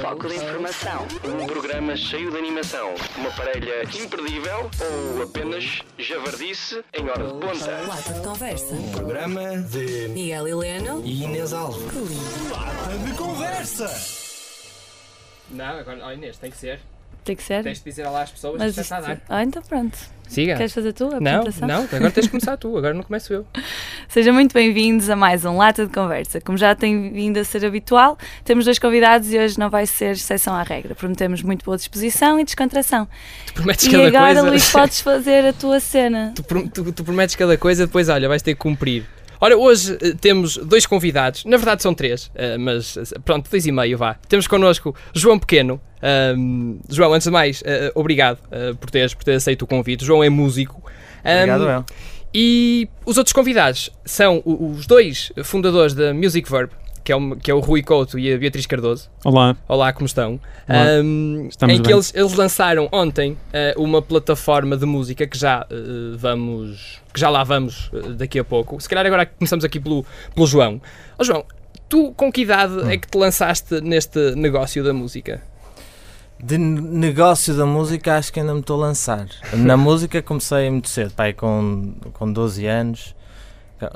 foco de informação. Um programa cheio de animação, uma parelha imperdível ou apenas javardice em hora de ponta. Lata de conversa. Programa de Miguel Heleno. e Inês Alves. de conversa! Não, agora, ó Inês, tem que ser. Tem que ser? Tens de dizer lá às pessoas Mas que já está a dar. Ah, então pronto. Siga. Queres fazer tu a Não, apresentação? não, agora tens de começar tu, agora não começo eu. Sejam muito bem-vindos a mais um Lata de Conversa. Como já tem vindo a ser habitual, temos dois convidados e hoje não vai ser exceção à regra. Prometemos muito boa disposição e descontração. Tu prometes E cada agora, coisa. Luís, podes fazer a tua cena. Tu, tu- tu prometes cada coisa, depois olha, vais ter que cumprir. Olha, hoje eh, temos dois convidados, na verdade são três, eh, mas eh, pronto, dois e meio vá. Temos connosco João Pequeno. Ahm, João, antes de mais, obrigado por, teres, por ter aceito o convite. João é músico. Obrigado, eu. E os outros convidados são os dois fundadores da Music Verb, que é, o, que é o Rui Couto e a Beatriz Cardoso. Olá, Olá, como estão? Olá. Estamos em que bem. eles, eles lançaram ontem eh, uma plataforma de música que já eh, vamos que já lá vamos eh, daqui a pouco. Se calhar agora começamos aqui pelo, pelo João. Ó João, tu com que idade Hum. é que te lançaste neste negócio da música? De negócio da música, acho que ainda me estou a lançar. Na música comecei muito cedo, pai, com, com 12 anos.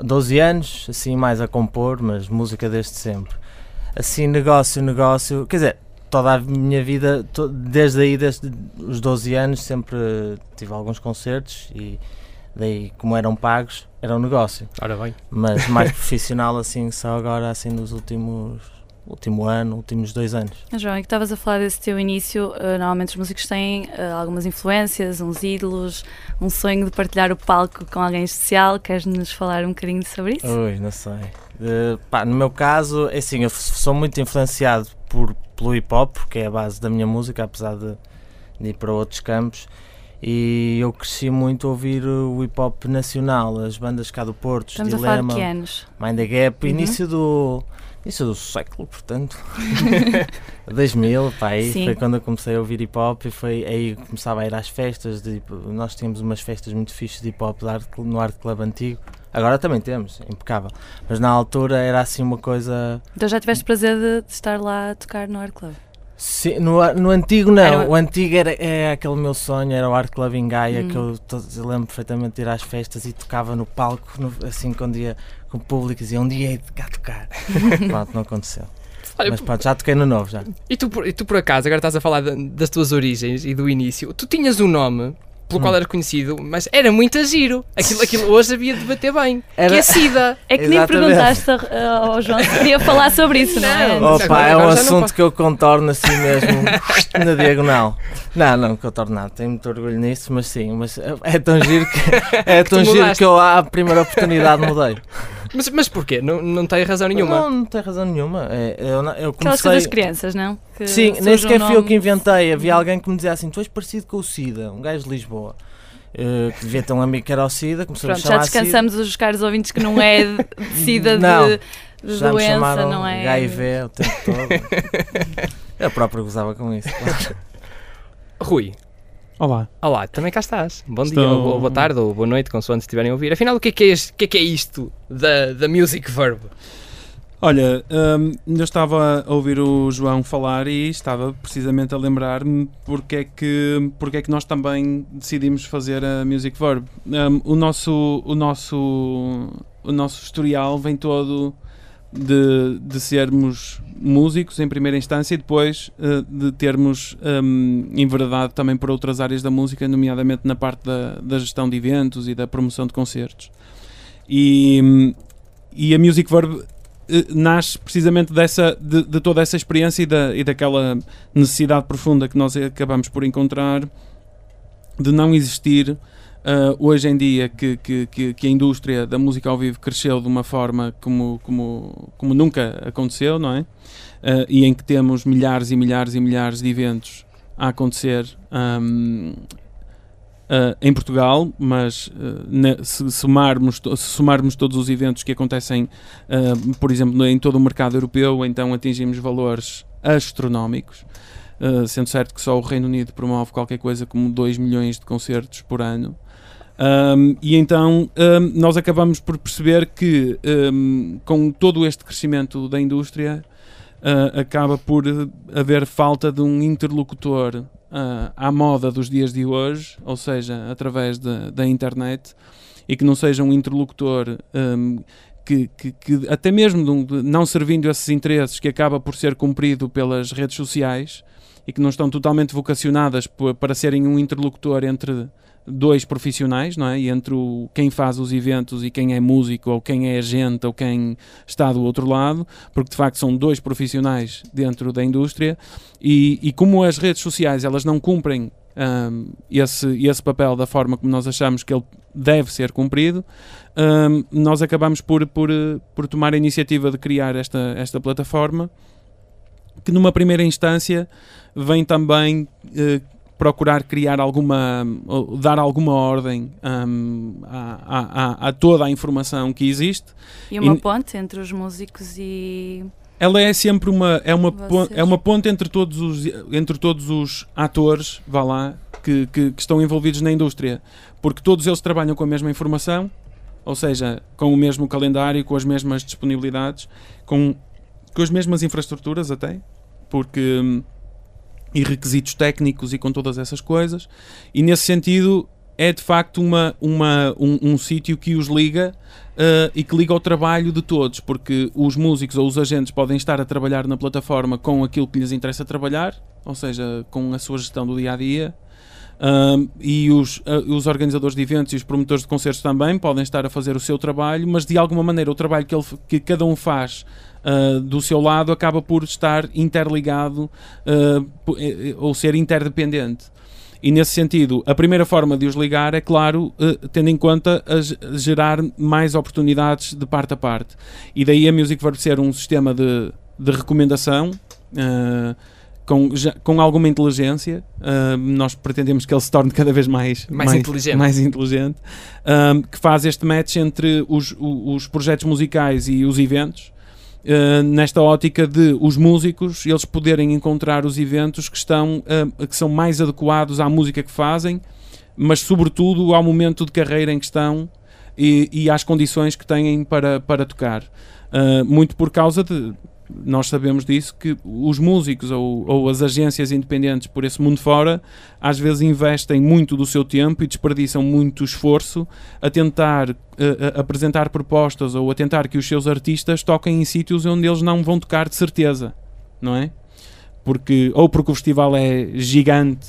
12 anos, assim, mais a compor, mas música desde sempre. Assim, negócio, negócio. Quer dizer, toda a minha vida, to- desde aí, desde os 12 anos, sempre tive alguns concertos e daí, como eram pagos, era um negócio. Ora bem. Mas mais profissional, assim, só agora, assim, nos últimos. Último ano, últimos dois anos. Ah, João, e que estavas a falar desse teu início, ah, normalmente os músicos têm ah, algumas influências, uns ídolos, um sonho de partilhar o palco com alguém especial. Queres-nos falar um bocadinho sobre isso? Ui, não sei. Eh, pá, no meu caso, é assim, eu sou muito influenciado por, pelo hip hop, que é a base da minha música, apesar de, de ir para outros campos. E eu cresci muito a ouvir o hip hop nacional, as bandas cá do Porto, Estamos a falar de Dilema, que anos? Mind the Gap, Uhum. início do. Início do século, portanto. 2000, pá, aí Sim. foi quando eu comecei a ouvir hip hop e foi aí que começava a ir às festas. De, nós tínhamos umas festas muito fixes de hip hop no Art Club antigo. Agora também temos, impecável. Mas na altura era assim uma coisa. Então já tiveste prazer de, de estar lá a tocar no Art Club? Sim, no, no antigo não, Era- o antigo era é aquele meu sonho, era o Art Club em Gaia, Hum. que eu, eu lembro perfeitamente de ir às festas e tocava no palco, no- assim quando ia com o público e dizia um dia hei de cá tocar. Pronto, não aconteceu. Olha, Mas pronto, já toquei no novo já. e, tu, por- e tu por acaso, agora estás a falar da- das tuas origens e do início, tu tinhas um nome pelo Hum. qual eras conhecido, mas era muito a giro. Aquilo, aquilo hoje havia de bater bem. Que Era- é SIDA. É que nem Exatamente. perguntaste a- ao João se queria falar sobre isso, não, é? Opa, é um assunto que eu contorno assim mesmo na diagonal. Não, não contorno nada, tenho muito orgulho nisso, mas sim, mas é tão giro que, é tão giro que eu à primeira oportunidade mudei. Mas, mas porquê? Não, não tem razão nenhuma. Não, não tem razão nenhuma. É, eu, eu Aquelas comecei. coisas crianças, não? Que Sim, nem sequer fui eu que inventei. Havia alguém que me dizia assim: Tu és parecido com o Cida, um gajo de Lisboa. Eh, que devia ter um amigo que era o Cida, começou a Pronto, já chamar Cida. descansamos os caros ouvintes que não é de de sida Não, de, de Já me doença, chamaram não é? HIV o tempo todo. eu próprio gozava com isso. claro. Rui, olá. olá, também cá estás. Bom dia, Estou- ou boa, tarde, ou boa noite, consoante estiverem a ouvir. Afinal, o que é que é, este- o que é, que é isto da, da Music Verb? Olha, hum, eu estava a ouvir o João falar e estava precisamente a lembrar-me porque é, que, porque é que nós também decidimos fazer a Music Verb. Hum, o, nosso, o, nosso, o nosso historial vem todo de, de sermos músicos em primeira instância e depois eh, de termos hum, enveredado também por outras áreas da música, nomeadamente na parte da, da gestão de eventos e da promoção de concertos. E, e a Music Verb eh, nasce precisamente dessa, de, de toda essa experiência e, da, e daquela necessidade profunda que nós acabamos por encontrar de não existir ah, hoje em dia que, que, que, a indústria da música ao vivo cresceu de uma forma como, como, como nunca aconteceu, não é? Ah, e em que temos milhares e milhares e milhares de eventos a acontecer ahm, ah, em Portugal, mas se, somarmos, se somarmos todos os eventos que acontecem, por exemplo, em todo o mercado europeu, então atingimos valores astronómicos. Uh, sendo certo que só o Reino Unido promove qualquer coisa como 2 milhões de concertos por ano. Um, e então um, nós acabamos por perceber que um, com todo este crescimento da indústria ah, acaba por eh, haver falta de um interlocutor ah, à moda dos dias de hoje, ou seja, através da- da internet, e que não seja um interlocutor que, que- que até mesmo de de não servindo esses interesses, que acaba por ser cumprido pelas redes sociais e que não estão totalmente vocacionadas para serem um interlocutor entre dois profissionais, não é? Entre o, quem faz os eventos e quem é músico, ou quem é agente, ou quem está do outro lado, porque de facto são dois profissionais dentro da indústria, e, e como as redes sociais elas não cumprem hum, esse, esse papel da forma como nós achamos que ele deve ser cumprido, hum, nós acabamos por, por, por tomar a iniciativa de criar esta, esta plataforma, que numa primeira instância vem também eh, procurar criar alguma, dar alguma ordem hum, a, a- a- toda a informação que existe. E uma E- ponte entre os músicos e. Ela é sempre uma é uma Vocês. pon- é uma ponte entre todos os entre todos os atores, vá lá, que, que, que estão envolvidos na indústria, porque todos eles trabalham com a mesma informação, ou seja, com o mesmo calendário, com as mesmas disponibilidades, com com as mesmas infraestruturas até, porque hum, e requisitos técnicos e com todas essas coisas, e nesse sentido é de facto uma, uma, um, um sítio que os liga eh, e que liga ao trabalho de todos, porque os músicos ou os agentes podem estar a trabalhar na plataforma com aquilo que lhes interessa trabalhar, ou seja, com a sua gestão do dia a dia. E os, ah, os organizadores de eventos e os promotores de concertos também podem estar a fazer o seu trabalho, mas de alguma maneira o trabalho que, ele, que cada um faz ah, do seu lado acaba por estar interligado ah, eh, ou ser interdependente. E nesse sentido, a primeira forma de os ligar é, claro, eh, tendo em conta gerar mais oportunidades de parte a parte. E daí a Music Verb ser um sistema de, de recomendação. com, já- com alguma inteligência, eh, nós pretendemos que ele se torne cada vez mais, Mais inteligente. mais inteligente, eh, que faz este match entre os, o- os projetos musicais e os eventos, eh, nesta ótica de os músicos eles poderem encontrar os eventos que estão eh, que são mais adequados à música que fazem, mas sobretudo ao momento de carreira em que estão e, e às condições que têm para, para tocar. Uh, muito por causa de nós sabemos disso que os músicos ou, ou as agências independentes por esse mundo fora às vezes investem muito do seu tempo e desperdiçam muito esforço a tentar uh, a- apresentar propostas ou a tentar que os seus artistas toquem em sítios onde eles não vão tocar de certeza, não é? Porque, ou porque o festival é gigante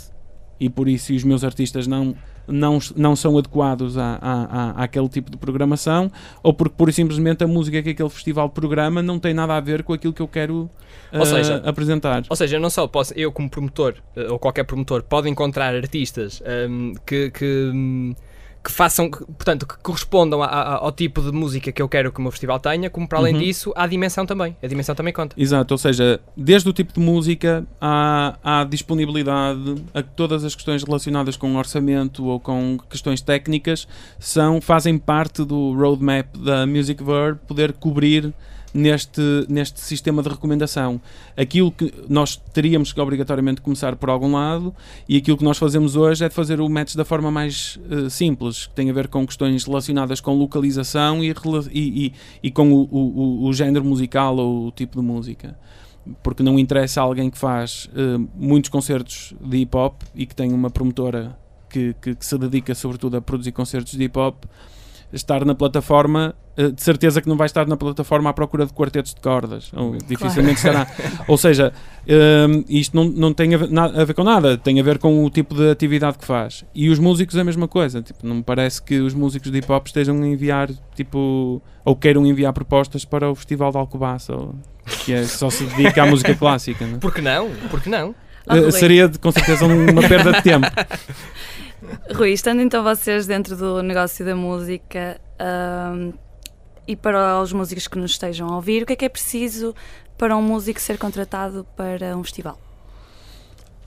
e por isso os meus artistas não, não, não são adequados à, à, à- àquele tipo de programação, ou porque pura e simplesmente a música que aquele festival programa não tem nada a ver com aquilo que eu quero Ou ah, seja, apresentar. Ou seja, não só posso, eu como promotor, eh, ou qualquer promotor, pode encontrar artistas ehm, que, que, hum, que façam, portanto, que correspondam a- a- ao tipo de música que eu quero que o meu festival tenha, como para além Uhum. disso, há a dimensão também. A dimensão também conta. Exato, ou seja, desde o tipo de música à, à disponibilidade, a todas as questões relacionadas com orçamento ou com questões técnicas são, fazem parte do roadmap da Music Verb poder cobrir neste, neste sistema de recomendação. Aquilo que nós teríamos que obrigatoriamente começar por algum lado e aquilo que nós fazemos hoje é de fazer o match da forma mais eh, simples, que tem a ver com questões relacionadas com localização e, e, e- e com o, o, o- género musical ou o tipo de música. Porque não interessa a alguém que faz eh, muitos concertos de hip hop e que tem uma promotora que, que- que se dedica sobretudo a produzir concertos de hip hop estar na plataforma, eh, de certeza que não vai estar na plataforma à procura de quartetos de cordas. Ou dificilmente estará. Ou seja, hum, isto não, não tem a ver, na- a ver com nada, tem a ver com o tipo de atividade que faz. E os músicos é a mesma coisa. Tipo, não me parece que os músicos de hip hop estejam a enviar, tipo, ou queiram enviar propostas para o Festival de Alcobaça, ou, que é, só se dedica à música clássica. não é? Por que não? Por que não? Rui. seria com certeza uma perda de tempo. Rui, estando então vocês dentro do negócio da música ahm, e para os músicos que nos estejam a ouvir, o que é que é preciso para um músico ser contratado para um festival?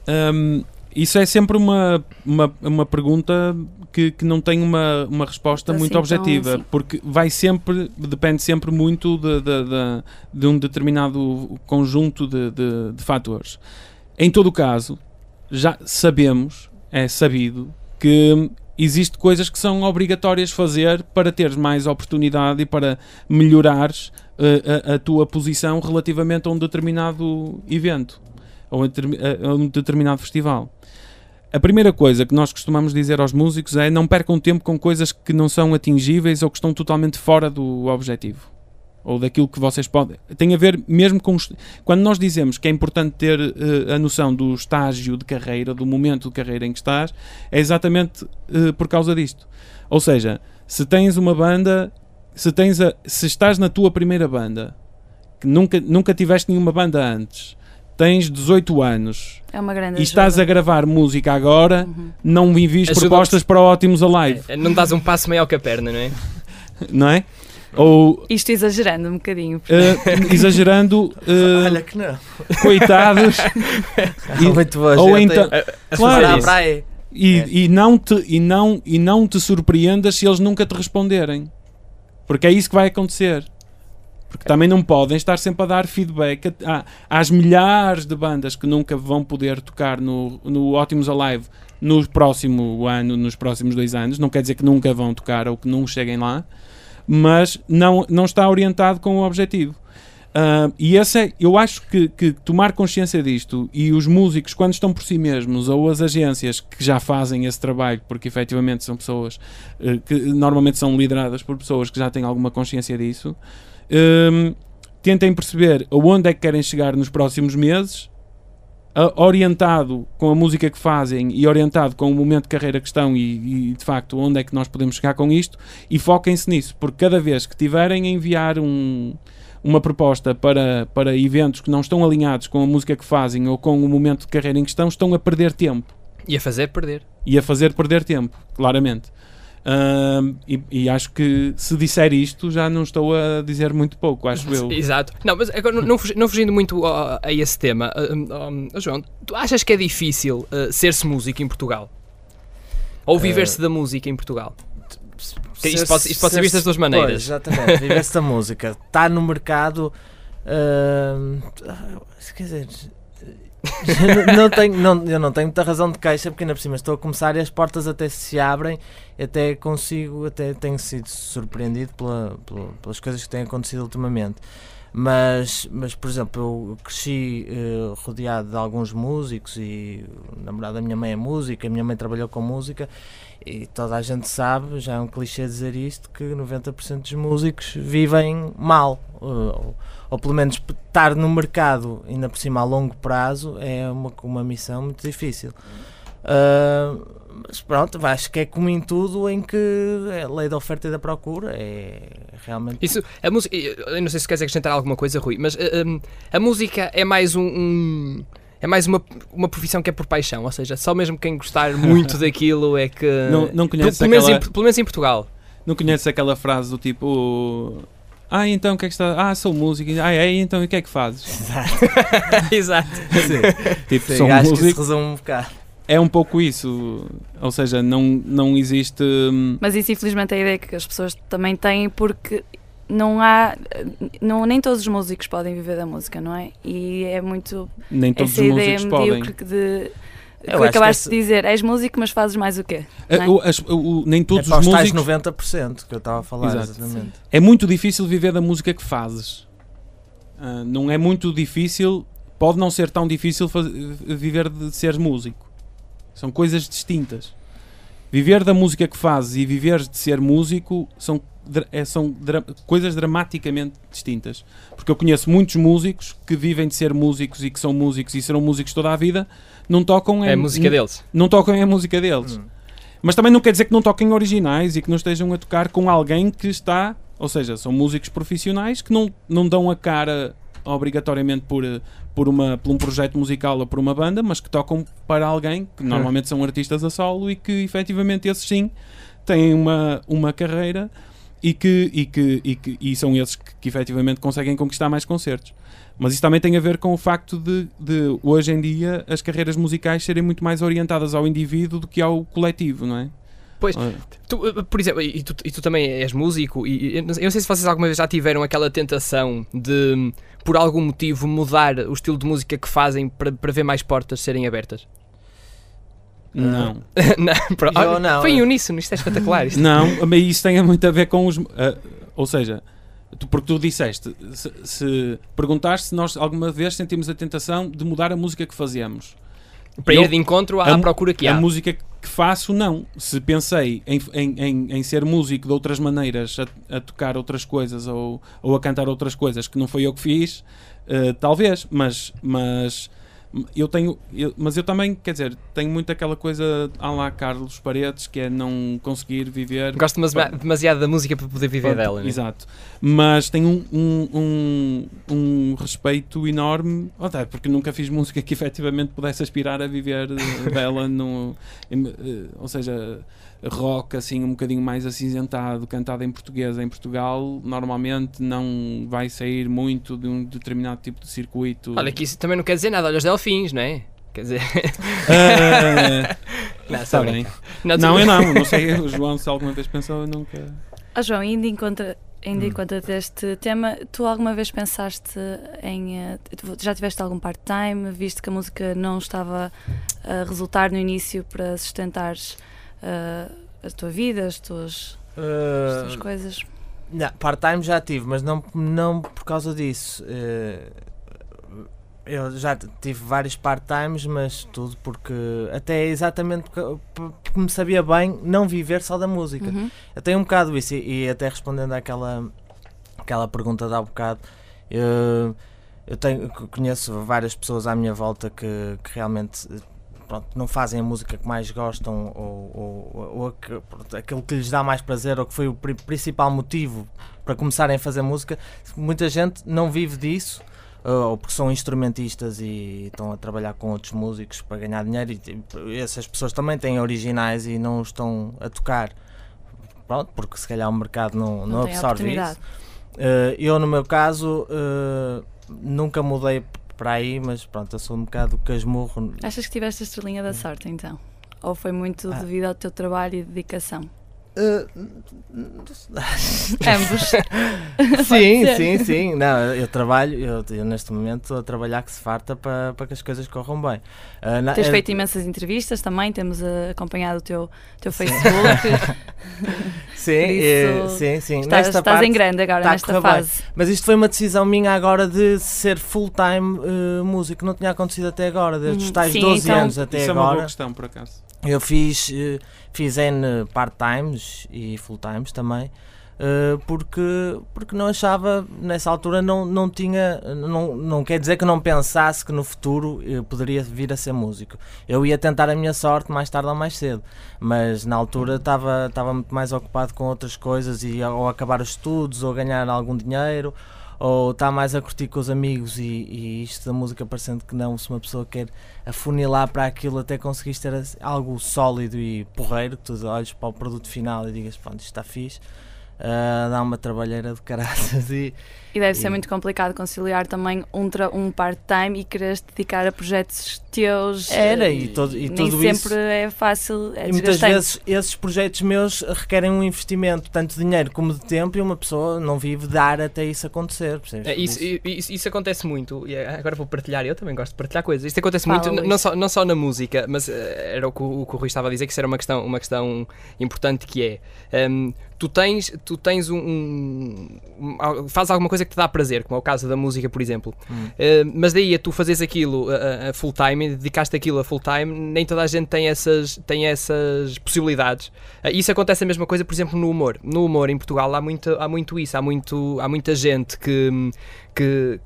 Hum, isso é sempre uma, uma, uma pergunta que, que não tem uma, uma resposta Assim muito tão objetiva, sim. porque vai sempre, depende sempre muito de, de, de, de um determinado conjunto de, de, de fatores. Em todo o caso, já sabemos, é sabido, que Existem coisas que são obrigatórias fazer para teres mais oportunidade e para melhorares eh, a, a tua posição relativamente a um determinado evento ou a- a um determinado festival. A primeira coisa que nós costumamos dizer aos músicos é não percam tempo com coisas que não são atingíveis ou que estão totalmente fora do objetivo ou daquilo que vocês podem. Tem a ver mesmo com. os- Quando nós dizemos que é importante ter eh, a noção do estágio de carreira, do momento de carreira em que estás, é exatamente eh, por causa disto. Ou seja, se tens uma banda, se, tens a, se estás na tua primeira banda, que nunca, nunca tiveste nenhuma banda antes, tens 18 anos É uma grande e estás a ajuda. gravar música agora, Uhum. não me envies propostas para Ótimos Alive, É, Não dás um passo maior que a perna, não é? não é? Ou Isto exagerando um bocadinho. eh, exagerando, eh, Olha que não. coitados, E- Muito boa, ou então, A Claro. Para a isso. praia. e, É. e, não te, e, não, e não te surpreendas se eles nunca te responderem. Porque é isso que vai acontecer. Porque também não podem estar sempre a dar feedback a- a- às milhares de bandas que nunca vão poder tocar no, no Ótimos Alive no próximo ano, nos próximos dois anos. Não quer dizer que nunca vão tocar ou que não cheguem lá, mas não, não está orientado com o objetivo. Ah, e esse é, eu acho que, que tomar consciência disto e os músicos, quando estão por si mesmos, ou as agências que já fazem esse trabalho, porque efetivamente são pessoas eh, que normalmente são lideradas por pessoas que já têm alguma consciência disso, hum, tentem perceber aonde é que querem chegar nos próximos meses, orientado com a música que fazem e orientado com o momento de carreira que estão e, e, de facto onde é que nós podemos chegar com isto e foquem-se nisso, porque cada vez que tiverem a enviar um, uma proposta para, para eventos que não estão alinhados com a música que fazem ou com o momento de carreira em que estão, estão a perder tempo E a fazer perder. e a fazer perder tempo, claramente. E, e acho que se disser isto já não estou a dizer muito pouco, acho eu. Exato. Não, mas agora, não, não fugi- não fugindo muito a, a esse tema, hum, João, tu achas que é difícil ah, ser-se músico em Portugal? Ou viver-se da música em Portugal? Que isto pode- isto pode ser visto das duas maneiras. Pois, exatamente, viver-se da música. Está no mercado. quer dizer. não, tenho, não, eu não tenho muita razão de queixa porque ainda por cima estou a começar e as portas até se abrem até consigo, até tenho sido surpreendido pela- pela- pelas coisas que têm acontecido ultimamente mas, mas por exemplo eu cresci eh, rodeado de alguns músicos e o namorado da minha mãe é música, a minha mãe trabalhou com música e toda a gente sabe, já é um clichê dizer isto, que 90% dos músicos vivem mal. Ou, ou pelo menos estar no mercado, ainda por cima a longo prazo, é uma, uma missão muito difícil. Ah, mas pronto, acho que é como em tudo em que é lei da oferta e da procura. É realmente. Isso, a música, eu não sei se queres acrescentar alguma coisa, Rui, mas ah, hum, a música é mais um. um- é mais uma, uma profissão que é por paixão, ou seja, só mesmo quem gostar muito daquilo é que. Não, não pelo, conheces pelo menos aquela, em, pelo menos em Portugal. não conheces aquela frase do tipo Ah, então o que é que está? Ah, sou músico. Ah, é, então e o que é que fazes? Exato. Tipo, Sim, sou acho que isso músico. resume um bocado. É um pouco isso. Ou seja, não, não existe. hum, Mas isso, infelizmente, é a ideia que as pessoas também têm, porque não há. Não, nem todos os músicos podem viver da música, não é? E é muito. Nem todos essa os ideia músicos podem. medíocre de. Eu que acabaste de dizer, és músico, mas fazes mais o quê? Não é? o- as- o- nem todos é para os os músicos. 90% que eu estava a falar, Exato. exatamente. É muito difícil viver da música que fazes. Ah, não é muito difícil, pode não ser tão difícil faz- viver de seres músico. São coisas distintas. Viver da música que fazes e viver de ser músico são, é- são dra- coisas dramaticamente distintas. Porque eu conheço muitos músicos que vivem de ser músicos e que são músicos e serão músicos toda a vida, não tocam É a música deles. não tocam a música deles. Hum. Mas também não quer dizer que não toquem originais e que não estejam a tocar com alguém que está. Ou seja, são músicos profissionais que não, não dão a cara obrigatoriamente por, eh, por, uma, por um projeto musical ou por uma banda, mas que tocam para alguém que normalmente são artistas a solo e que efetivamente esses sim têm uma, uma carreira e, que, e, que, e, que, e são esses que, que efetivamente conseguem conquistar mais concertos. Mas isso também tem a ver com o facto de, de hoje em dia as carreiras musicais serem muito mais orientadas ao indivíduo do que ao coletivo, não é? Pois, Tu, uh, por exemplo, e tu, e tu também és músico, e eu não sei se vocês alguma vez já tiveram aquela tentação de, por algum motivo, mudar o estilo de música que fazem para, para ver mais portas serem abertas. Não. não, pro- Eu não. Foi em uníssono, isto é espetacular. Isto. Não, mas isso tem muito a ver com os. ah, ou seja, tu, porque tu disseste, se, se perguntaste se nós alguma vez sentimos a tentação de mudar a música que fazemos. Para Eu- ir de encontro à, a procura que A há. música que faço, não. Se pensei em, em, em, em ser músico de outras maneiras, a, a tocar outras coisas ou, ou a cantar outras coisas que não foi eu que fiz, eh, talvez, mas, mas eu tenho. eu- mas eu também, quer dizer, tenho muito aquela coisa à lá Carlos Paredes, que é não conseguir viver. Gosto demasi- demasiado da música para poder viver Pronto, dela. né? Exato. Mas tenho um, um, um, um respeito enorme, até porque nunca fiz música que efetivamente pudesse aspirar a viver eh, dela, no, eh, ou seja, rock assim um bocadinho mais acinzentado, cantado em português em Portugal, normalmente não vai sair muito de um determinado tipo de circuito. Olha, que isso também não quer dizer nada. Olha os delfins, não é? Quer dizer. Eh, Não, Está bem. Não, Não, eu não, não sei, o João se alguma vez pensou, eu nunca. Ah, João, ainda encontra. Ainda Hum. enquanto deste tema, tu alguma vez pensaste em. eh, já tiveste algum part-time, visto que a música não estava a resultar no início para sustentares eh, a tua vida, as tuas, as Uh, tuas coisas? Não, part-time já tive, mas não, não por causa disso. Eh, eu já tive vários part-times, mas tudo porque. Até exatamente porque, me sabia bem não viver só da música. Uhum. Eu tenho um bocado isso, e, e até respondendo àquela, àquela pergunta de há bocado, eu, eu tenho, conheço várias pessoas à minha volta que, que realmente pronto, não fazem a música que mais gostam ou, ou, ou pronto, aquilo que lhes dá mais prazer ou que foi o pri- principal motivo para começarem a fazer música. Muita gente não vive disso. eh, Ou porque são instrumentistas e estão a trabalhar com outros músicos para ganhar dinheiro, e tipo, essas pessoas também têm originais e não estão a tocar pronto, porque se calhar o mercado não, não, Não absorve isso. Eh, eu, no meu caso, eh, nunca mudei para aí, mas pronto, eu sou um bocado casmurro. Achas que tiveste a estrelinha da sorte então? Ou foi muito Ah. devido ao teu trabalho e dedicação? Eh, Ambos. sim, sim, sim. Não, eu trabalho, eu, eu neste momento estou a trabalhar que se farta para, para que as coisas corram bem. Eh, na- Tens eh, feito imensas entrevistas também, temos eh, acompanhado o teu, teu Facebook. Sim, isso, sim, sim. estás Nesta estás parte- em grande agora, a nesta correr bem. fase. Mas isto foi uma decisão minha agora de ser full-time eh, músico. Não tinha acontecido até agora, desde Uhum. os tais Sim, 12 então- anos até Isso é uma boa agora. questão, por acaso. Eu fiz, fiz N part-times e full-times também, eh, porque, porque não achava, nessa altura não, não tinha, não, não quer dizer que não pensasse que no futuro eu poderia vir a ser músico. Eu ia tentar a minha sorte mais tarde ou mais cedo, mas na altura estava muito mais ocupado com outras coisas e ou acabar os estudos ou ganhar algum dinheiro ou estar mais a curtir com os amigos e, e isto da música parecendo que não, se uma pessoa quer afunilar para aquilo até conseguires ter algo sólido e porreiro, que tu olhes para o produto final e digas, pronto, isto está fixe, ah, dá uma trabalheira de caraças. E E deve ser muito complicado conciliar também um, tra- um part-time e quereres te dedicar a projetos teus. Era, e todo- e nem tudo sempre isso- é fácil, é E muitas vezes esses projetos meus requerem um investimento, tanto de dinheiro como de tempo, e uma pessoa não vive dar até isso acontecer. É, isso, isso, isso acontece muito, e é, agora vou partilhar, eu também gosto de partilhar coisas. Isto acontece Fala, muito, Luís. não só, não só na música, mas eh, era o que, o, o que o Rui estava a dizer, que isso era uma questão, uma questão importante que é. ehm, tu tens, tu tens um, um, um- fazes alguma coisa que te dá prazer, como é o caso da música, por exemplo. Hum. Eh, mas daí a tu fazes aquilo a, a- a full time, e dedicaste aquilo a full time, nem toda a gente tem essas, tem essas possibilidades. Eh, isso acontece a mesma coisa, por exemplo, no humor. No humor em Portugal há muito, há muito isso, há, muito, há muita gente que, que,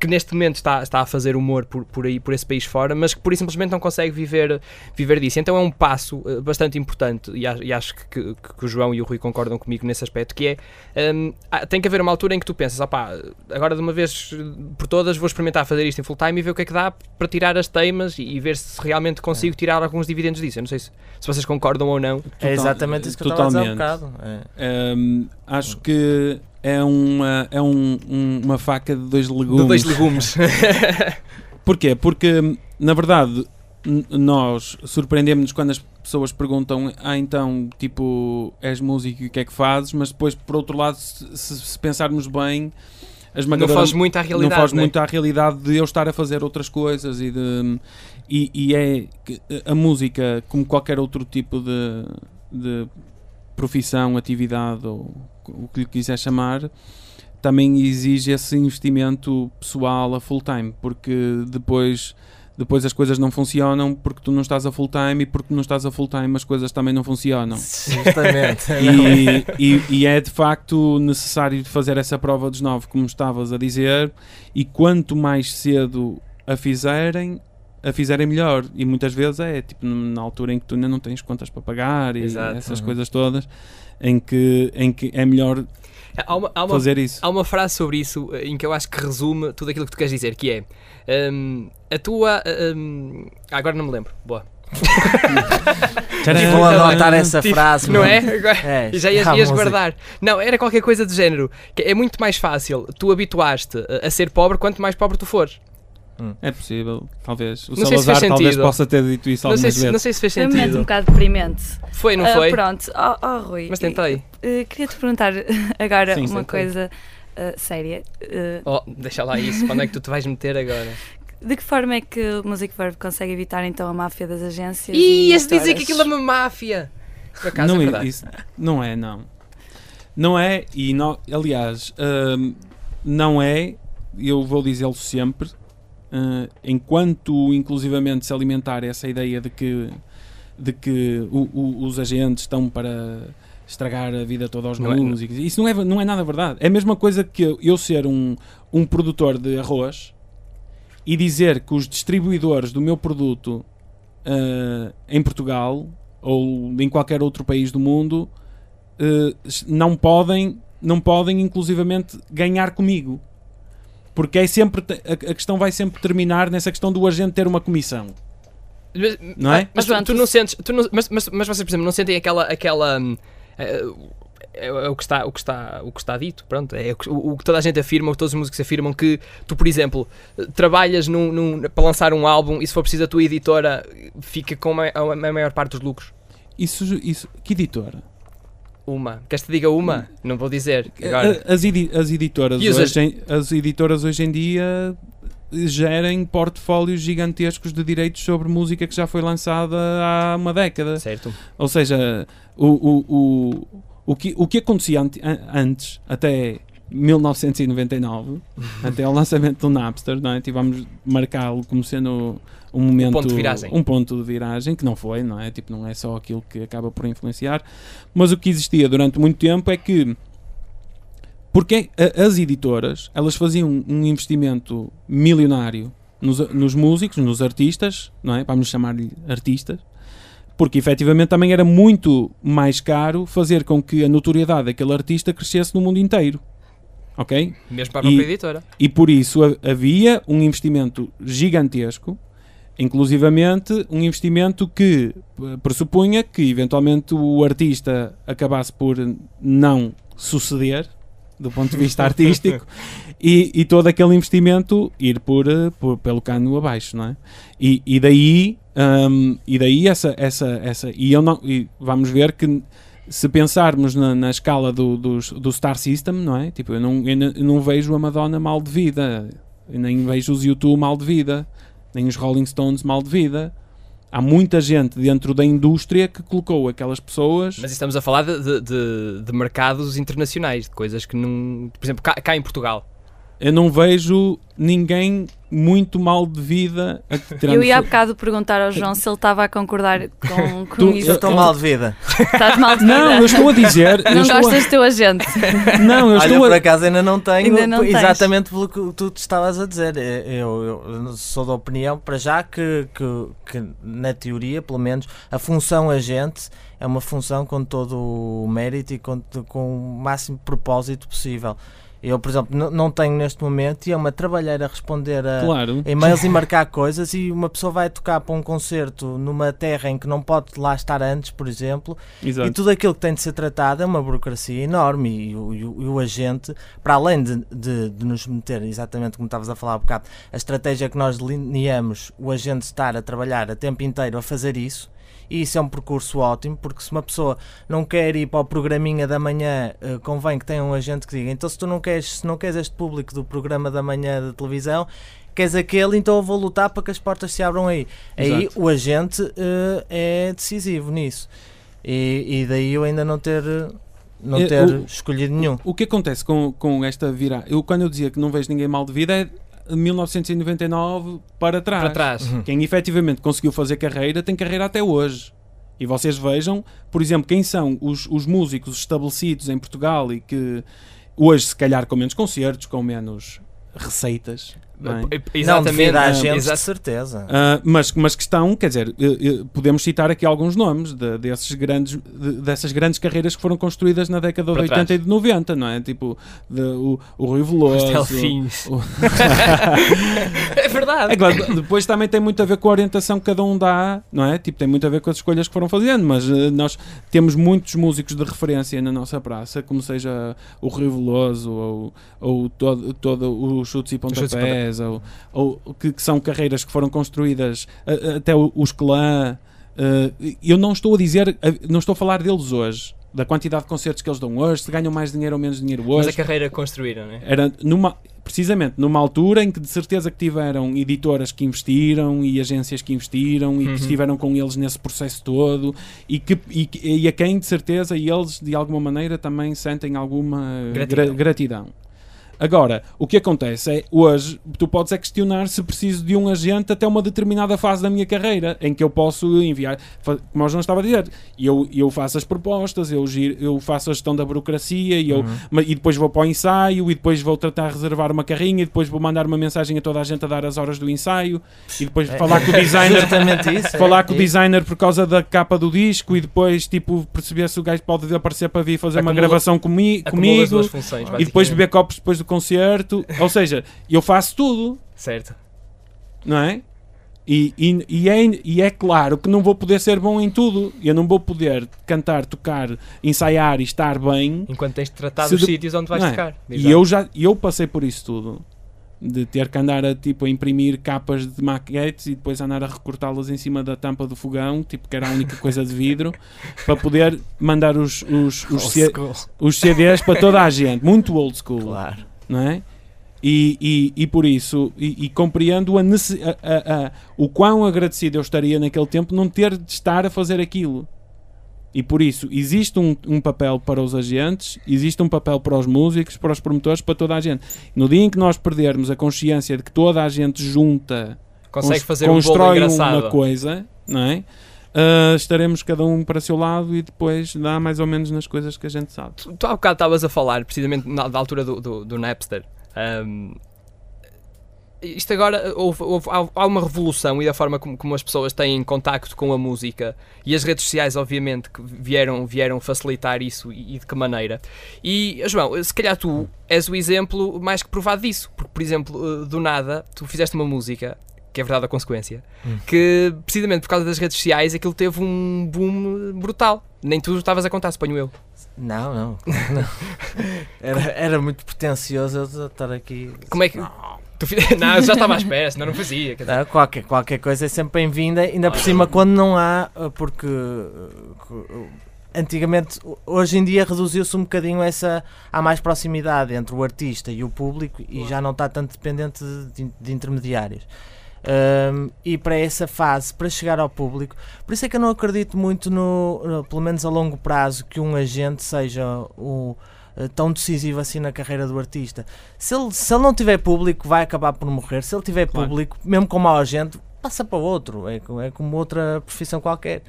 que neste momento está, está a fazer humor por, por aí, por esse país fora, mas que por isso simplesmente não consegue viver, viver disso. Então é um passo eh, bastante importante, e, a- e acho que, que- que o João e o Rui concordam comigo nesse aspecto, que é, hum, há- tem que haver uma altura em que tu pensas, opá, agora de uma vez por todas vou experimentar fazer isto em full time e ver o que é que dá para tirar as teimas e, e ver se realmente consigo tirar alguns dividendos disso. Eu não sei se, se vocês concordam ou não. É exatamente isso que eu estava a dizer um Totalmente. bocado. é. Hum, acho que é uma, é um- um- uma faca de dois legumes. De dois legumes. Porquê? Porque, na verdade, nós surpreendemos-nos quando as pessoas perguntam ah, então, tipo, és músico e o que é que fazes? Mas depois, por outro lado, se, se- pensarmos bem, a Não foge muito à realidade. não foge né? muito à realidade de eu estar a fazer outras coisas e de e, e é que a música como qualquer outro tipo de, de profissão, atividade ou o que lhe quiser chamar também exige esse investimento pessoal a full time porque depois depois as coisas não funcionam porque tu não estás a full time e porque não estás a full time as coisas também não funcionam Justamente. e, e- e é de facto necessário fazer essa prova dos nove, como estavas a dizer, e quanto mais cedo a fizerem, a fizerem melhor. E muitas vezes é tipo na altura em que tu ainda não tens contas para pagar e Exato. essas Uhum. coisas todas, em que, em que é melhor Há uma, há uma- fazer isso. há uma frase sobre isso eh, em que eu acho que resume tudo aquilo que tu queres dizer, que é hum, a tua. hum, ah, agora não me lembro. Boa. Vou anotar essa Tipo, frase. Não mano. é? É, já ias, ias guardar. Não, era qualquer coisa do género. Que é muito mais fácil tu habituaste a, a ser pobre quanto mais pobre tu fores. É possível, talvez. O Não sei se Salazar fez talvez sentido. possa ter dito isso Não algumas se, não vezes. sei se fez Foi um momento um sentido. bocado deprimente. Foi, não Ah, foi? pronto, oh, oh, Rui. Mas tentei. eh, Queria-te perguntar agora Sim, uma tentei. coisa ah, séria. Eh, Oh, deixa lá isso. Quando é que tu te vais meter agora? de que forma é que o Music Verb consegue evitar então a máfia das agências? Ih, e esse dizer que aquilo é uma máfia. Por acaso não, é é, isso, não é, não. Não é, e não, aliás, hum, não é, eu vou dizê-lo sempre, hum, enquanto inclusivamente se alimentar essa ideia de que, de que o- o- os agentes estão para estragar a vida toda aos Não é- músicos, isso não é, não é nada verdade. É a mesma coisa que eu, ser um, um produtor de arroz e dizer que os distribuidores do meu produto ah, em Portugal ou em qualquer outro país do mundo eh, não podem não podem inclusivamente ganhar comigo porque é sempre a, a questão vai sempre terminar nessa questão do agente ter uma comissão Mas, Não é? ah, Mas, tu, Mas tu não sentes. Tu não- mas, mas, mas vocês, por exemplo, não sentem aquela. aquela hum, eh, é, é o, que está, o, que está, o que está dito, pronto. É o, que- o que toda a gente afirma, o que todos os músicos afirmam, que tu, por exemplo, trabalhas num, num- para lançar um álbum e se for preciso a tua editora fica com a, a, a maior parte dos lucros. isso isso que editora Uma. Queres que te diga uma? Não vou dizer. Agora. A- as, edi- as editoras hoje em, as editoras hoje em dia gerem portfólios gigantescos de direitos sobre música que já foi lançada há uma década Certo. Ou seja, o, o, o, o, que, o que acontecia ante- an- antes, até 1999, até ao lançamento do Napster, não é? tivemos marcá-lo como sendo um momento. ponto de viragem. Um ponto de viragem, que não foi, não é? Tipo, não é só aquilo que acaba por influenciar. Mas o que existia durante muito tempo é que. Porque as editoras elas faziam um investimento milionário nos, nos músicos, nos artistas, não é? Vamos chamar-lhe artistas, porque efetivamente também era muito mais caro fazer com que a notoriedade daquele artista crescesse no mundo inteiro. Ok? Mesmo para a própria editora. E por isso ha- havia um investimento gigantesco, inclusivamente um investimento que eh, pressupunha que eventualmente o artista acabasse por não suceder do ponto de vista artístico e, e todo aquele investimento ir por, eh, por- pelo cano abaixo, não é? E, e daí hum, e daí essa essa essa e eu não e vamos ver que se pensarmos na, na escala do, dos- do Star System, não é? Tipo, eu não, eu não- vejo a Madonna mal de vida, nem vejo os YouTube mal de vida, nem os Rolling Stones mal de vida. Há muita gente dentro da indústria que colocou aquelas pessoas. Mas estamos a falar de, de, de- mercados internacionais, de coisas que não. Por exemplo, cá, cá em Portugal. Eu não vejo ninguém muito mal de vida. Eu ia há bocado perguntar ao João se ele estava a concordar com, com Tu- isso. Eu estou mal de vida. Estás mal de Não, eu vida. estou a dizer. Não estou a- gostas do teu agente. Não, eu Olha, estou por a. acaso ainda não tenho, Ainda não tens. exatamente pelo que tu te estavas a dizer. Eu, eu- eu sou da opinião, para já, que, que, que na teoria, pelo menos, a função agente é uma função com todo o mérito e com, com o máximo propósito possível. Eu, por exemplo, não tenho neste momento e é uma trabalheira a responder a, Claro. e-mails e marcar coisas e uma pessoa vai tocar para um concerto numa terra em que não pode lá estar antes, por exemplo, e Exato. tudo aquilo que tem de ser tratado é uma burocracia enorme e o, e o- e o agente, para além de, de- de nos meter, exatamente como estavas a falar há bocado, a estratégia que nós delineamos, o agente estar a trabalhar a tempo inteiro a fazer isso, E isso é um percurso ótimo, porque se uma pessoa não quer ir para o programinha da manhã, eh, convém que tenha um agente que diga: então, se tu não queres, se não queres este público do programa da manhã da televisão, queres aquele, então eu vou lutar para que as portas se abram aí. Aí Exato. o agente eh, é decisivo nisso. E, e daí eu ainda não ter, não É, ter o- escolhido nenhum. O que acontece com, com esta virada? Eu, quando eu dizia que não vejo ninguém mal de vida, é 1999 para trás. Para trás. Uhum. Quem efetivamente conseguiu fazer carreira tem carreira até hoje. E vocês vejam, por exemplo, quem são os, os músicos estabelecidos em Portugal e que hoje, se calhar, com menos concertos, com menos receitas. Não é? Não, devido à de certeza. Ah, mas, mas que estão, quer dizer, eh, podemos citar aqui alguns nomes de- desses grandes, de- dessas grandes carreiras que foram construídas na década de Para 80 trás. e de 90, não é? Tipo, de- o, o Rui Veloso. Os delfins. o- É verdade. É claro, depois também tem muito a ver com a orientação que cada um dá, não é? Tipo, tem muito a ver com as escolhas que foram fazendo, mas eh, nós temos muitos músicos de referência na nossa praça, como seja o Rui Veloso ou, ou todo, todo o Chutes e Pontapés, ou, ou que, que são carreiras que foram construídas, até os clã. eh, eu não estou a dizer, não estou a falar deles hoje, da quantidade de concertos que eles dão hoje, se ganham mais dinheiro ou menos dinheiro Mas hoje a carreira construíram, né? era numa, precisamente numa altura em que de certeza que tiveram editoras que investiram e agências que investiram e Uhum. que estiveram com eles nesse processo todo e, que, e, e a quem de certeza eles de alguma maneira também sentem alguma Gratidão. gra- gratidão. Agora, o que acontece é, hoje, tu podes é questionar se preciso de um agente até uma determinada fase da minha carreira, em que eu posso enviar, como o João estava a dizer, eu, eu faço as propostas, eu, giro- eu faço a gestão da burocracia e, eu, ma- e depois vou para o ensaio e depois vou tratar de reservar uma carrinha e depois vou mandar uma mensagem a toda a gente a dar as horas do ensaio e depois falar com o designer Exatamente isso. falar é, com o é. designer por causa da capa do disco e depois tipo perceber se o gajo pode aparecer para vir fazer uma Acumula- gravação comi comigo funções, e depois beber copos depois do concerto. Ou seja, eu faço tudo, Certo. não é? E, e, e é? e é claro que não vou poder ser bom em tudo. Eu não vou poder cantar, tocar, ensaiar e estar bem. Enquanto tens de tratar Se dos de- sítios onde vais não é? tocar. E eu já eu passei por isso tudo. De ter que andar a, tipo, a imprimir capas de maquetes e depois andar a recortá-las em cima da tampa do fogão, tipo, que era a única coisa de vidro, para poder mandar os, os, os, school. os CDs para toda a gente. Muito old school Claro. Não é? E, e, e por isso, e, e compreendo a a- a- o quão agradecido eu estaria naquele tempo não ter de estar a fazer aquilo. E por isso, existe um, um papel para os agentes, existe um papel para os músicos, para os promotores, para toda a gente. No dia em que nós perdermos a consciência de que toda a gente junta, Consegue cons- fazer um bolo constrói engraçado. uma coisa, não é? Ah, estaremos cada um para o seu lado e depois dá mais ou menos nas coisas que a gente sabe. Tu, tu há bocado estavas a falar, precisamente na, da altura do, do, do Napster. Ahm, isto agora, houve, houve- há, há uma revolução e da forma como, como as pessoas têm contacto com a música e as redes sociais, obviamente, que vieram, vieram facilitar isso e, e de que maneira. E, João, se calhar tu és o exemplo mais que provado disso, porque, por exemplo, eh, do nada, tu fizeste uma música. Que é verdade a consequência, que precisamente por causa das redes sociais aquilo teve um boom brutal. Nem tu estavas a contar, suponho eu. Não, não. não. Era, era muito pretencioso eu estar aqui. Como é que. Tu Não, eu já estava à espera, senão não fazia. Não, qualquer, qualquer coisa é sempre bem-vinda, ainda por cima quando não há, porque antigamente, hoje em dia reduziu-se um bocadinho essa, há mais proximidade entre o artista e o público e já não está tanto dependente de, de intermediários. Um, e para essa fase, para chegar ao público, por isso é que eu não acredito muito no, pelo menos a longo prazo, que um agente seja o, uh, tão decisivo assim na carreira do artista. Se ele, se ele não tiver público, vai acabar por morrer. Se ele tiver Claro. público, mesmo com mau agente, passa para outro. É, é como outra profissão qualquer.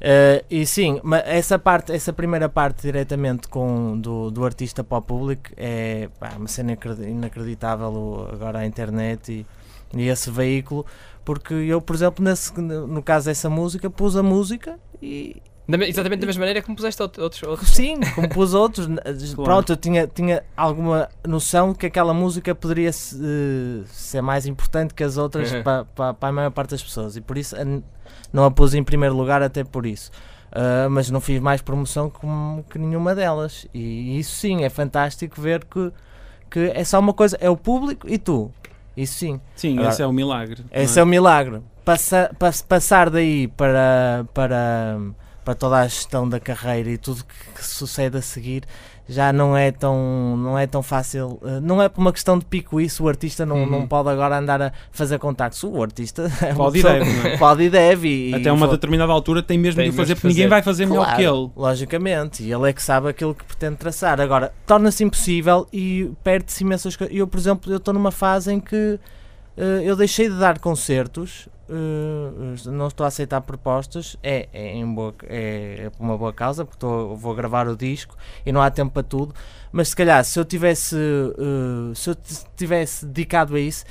Uh, e sim, mas essa parte, essa primeira parte diretamente com, do, do artista para o público é pá, uma cena inacredi- inacreditável agora a internet e, e esse veículo, porque eu, por exemplo, nesse, no caso dessa música, pus a música e, Da me- exatamente da mesma maneira que me puseste out- outros. outros. Sim, como pus outros. Pronto, eu tinha, tinha alguma noção que aquela música poderia se- eh, ser mais importante que as outras Uhum. para, para, para a maior parte das pessoas. E por isso eh, não a pus em primeiro lugar, até por isso. Ah, mas não fiz mais promoção como, que nenhuma delas. E isso sim, é fantástico ver que, que é só uma coisa: é o público e tu. Isso sim. Sim, Agora- esse é o milagre. Esse não é o milagre. Passa, pass- passar daí para, para, para toda a gestão da carreira e tudo que, que sucede a seguir já não é tão, não é tão fácil. eh, Não é por uma questão de pico isso, o artista não, Uhum. não pode agora andar a fazer contactos. O artista é Pode e deve, não é? Pode e deve. E, Até uma determinada altura tem mesmo Tem de o fazer porque ninguém fazer. vai fazer melhor Claro, que ele. Logicamente, e ele é que sabe aquilo que pretende traçar. Agora, torna-se impossível e perde-se imensas coisas. Eu, por exemplo, eu estou numa fase em que eh, eu deixei de dar concertos, não estou a aceitar propostas, é, é, em boa, é, uma boa causa, porque estou, vou gravar o disco e não há tempo para tudo, mas se calhar se eu tivesse, eh, se eu tivesse dedicado a isso,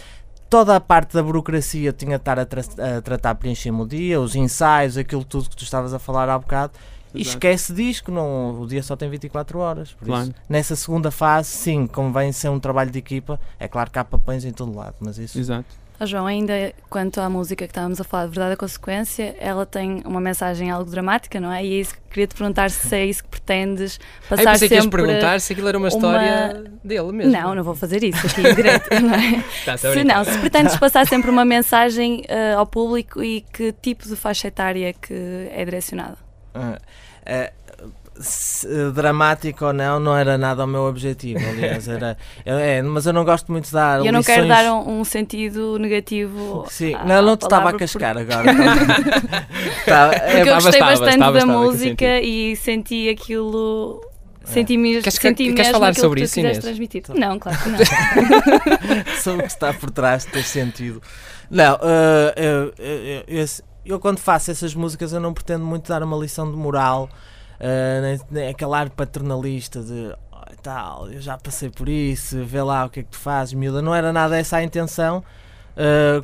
toda a parte da burocracia eu tinha de estar a, tra- a tratar preencher-me o dia, os ensaios, aquilo tudo que tu estavas a falar há bocado, e esquece disco, não, o dia só tem 24 horas. Por Claro. isso, nessa segunda fase, sim, convém ser um trabalho de equipa. É claro que há papéis em todo lado, mas isso. Exato. João, ainda quanto à música que estávamos a falar de verdade a consequência, ela tem uma mensagem algo dramática, não é? E é isso que queria te perguntar se é isso que pretendes passar pensei que ias sempre. perguntar se aquilo era uma uma- história dele mesmo. Não, não vou fazer isso aqui em direto, não é? Tá, tá Se não, se pretendes passar sempre uma mensagem eh, ao público e que tipo de faixa etária que é direcionada? Ah, se- dramático ou não, não era nada o meu objetivo. Aliás, era. eu- é, mas eu não gosto muito de dar. E eu não quero lições- dar um, um sentido negativo. Sim, à- não, não te estava a cascar agora. Tá, é, Porque eu Estavas, gostei estavas, bastante estavas, da música e senti aquilo. É. Senti mesmo, Queres- senti queres mesmo falar sobre que isso, Inês? transmitir. Não, claro que não. sobre o que está por trás de ter sentido. Não, eh, eu, eu- eu- esse- eu quando faço essas músicas eu não pretendo muito dar uma lição de moral, nem, nem aquele ar paternalista de "Ai, tal, eu já passei por isso, vê lá o que é que tu fazes, miúda. Não era nada essa a intenção.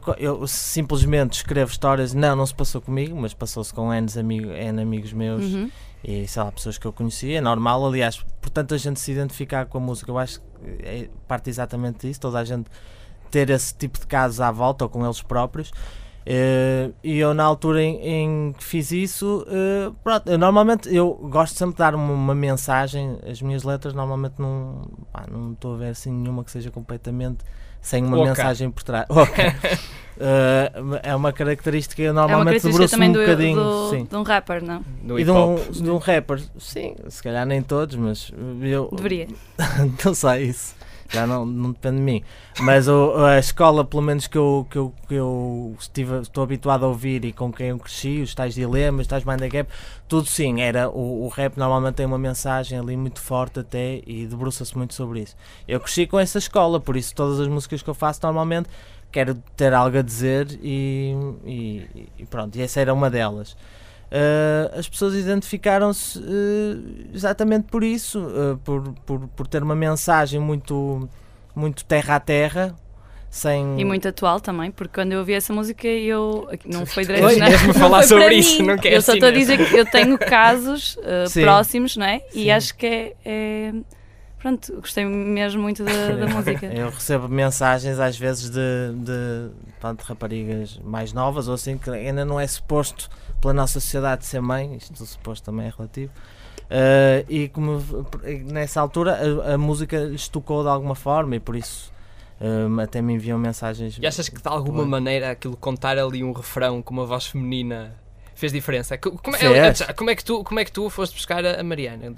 Co- eu simplesmente escrevo histórias, não, não se passou comigo, mas passou-se com N, amigo, N amigos meus Uhum. e sei lá, pessoas que eu conhecia, é normal, aliás, portanto a gente se identificar com a música, eu acho que é parte exatamente disso, toda a gente ter esse tipo de casos à volta ou com eles próprios. Eh, e eu na altura em, em que fiz isso, eh, pronto, eu normalmente eu gosto sempre de dar uma, uma mensagem, as minhas letras normalmente não pá, não estou a ver assim nenhuma que seja completamente sem uma Oca. mensagem por trás. Eh, é uma característica que eu É uma normalmente característica debruço-me também um do, bocadinho. do- sim. de um rapper, não? No E de um, de um rapper, sim, se calhar nem todos, mas eu Deveria. não sei isso. Já não, não depende de mim. Mas o- a escola, pelo menos que eu, que eu, que eu estive, estou habituado a ouvir e com quem eu cresci, os tais dilemas, os tais mind gap, tudo sim, era o, o rap normalmente tem uma mensagem ali muito forte até e debruça-se muito sobre isso. Eu cresci com essa escola, por isso todas as músicas que eu faço normalmente quero ter algo a dizer e, e, e pronto, e essa era uma delas. Uh, as pessoas identificaram-se uh, exatamente por isso, uh, por, por, por ter uma mensagem muito, muito terra a terra, sem. E muito atual também, porque quando eu ouvi essa música eu não foi Oi, direcionada. mesmo falar sobre isso, mim. não queres, Eu só estou a dizer que eu tenho casos próximos, não é? E Sim. acho que é, é- Pronto, gostei mesmo muito da, da música. Eu recebo mensagens às vezes de, de, pronto, de raparigas mais novas ou assim que ainda não é suposto pela nossa sociedade ser mãe, isto suposto também é relativo. Uh, e como nessa altura a, a música lhes tocou de alguma forma e por isso um, até me enviam mensagens. E achas que de alguma maneira aquilo contar ali um refrão com uma voz feminina fez diferença? Co- Como é, como é que tu como é que tu foste buscar a Mariana?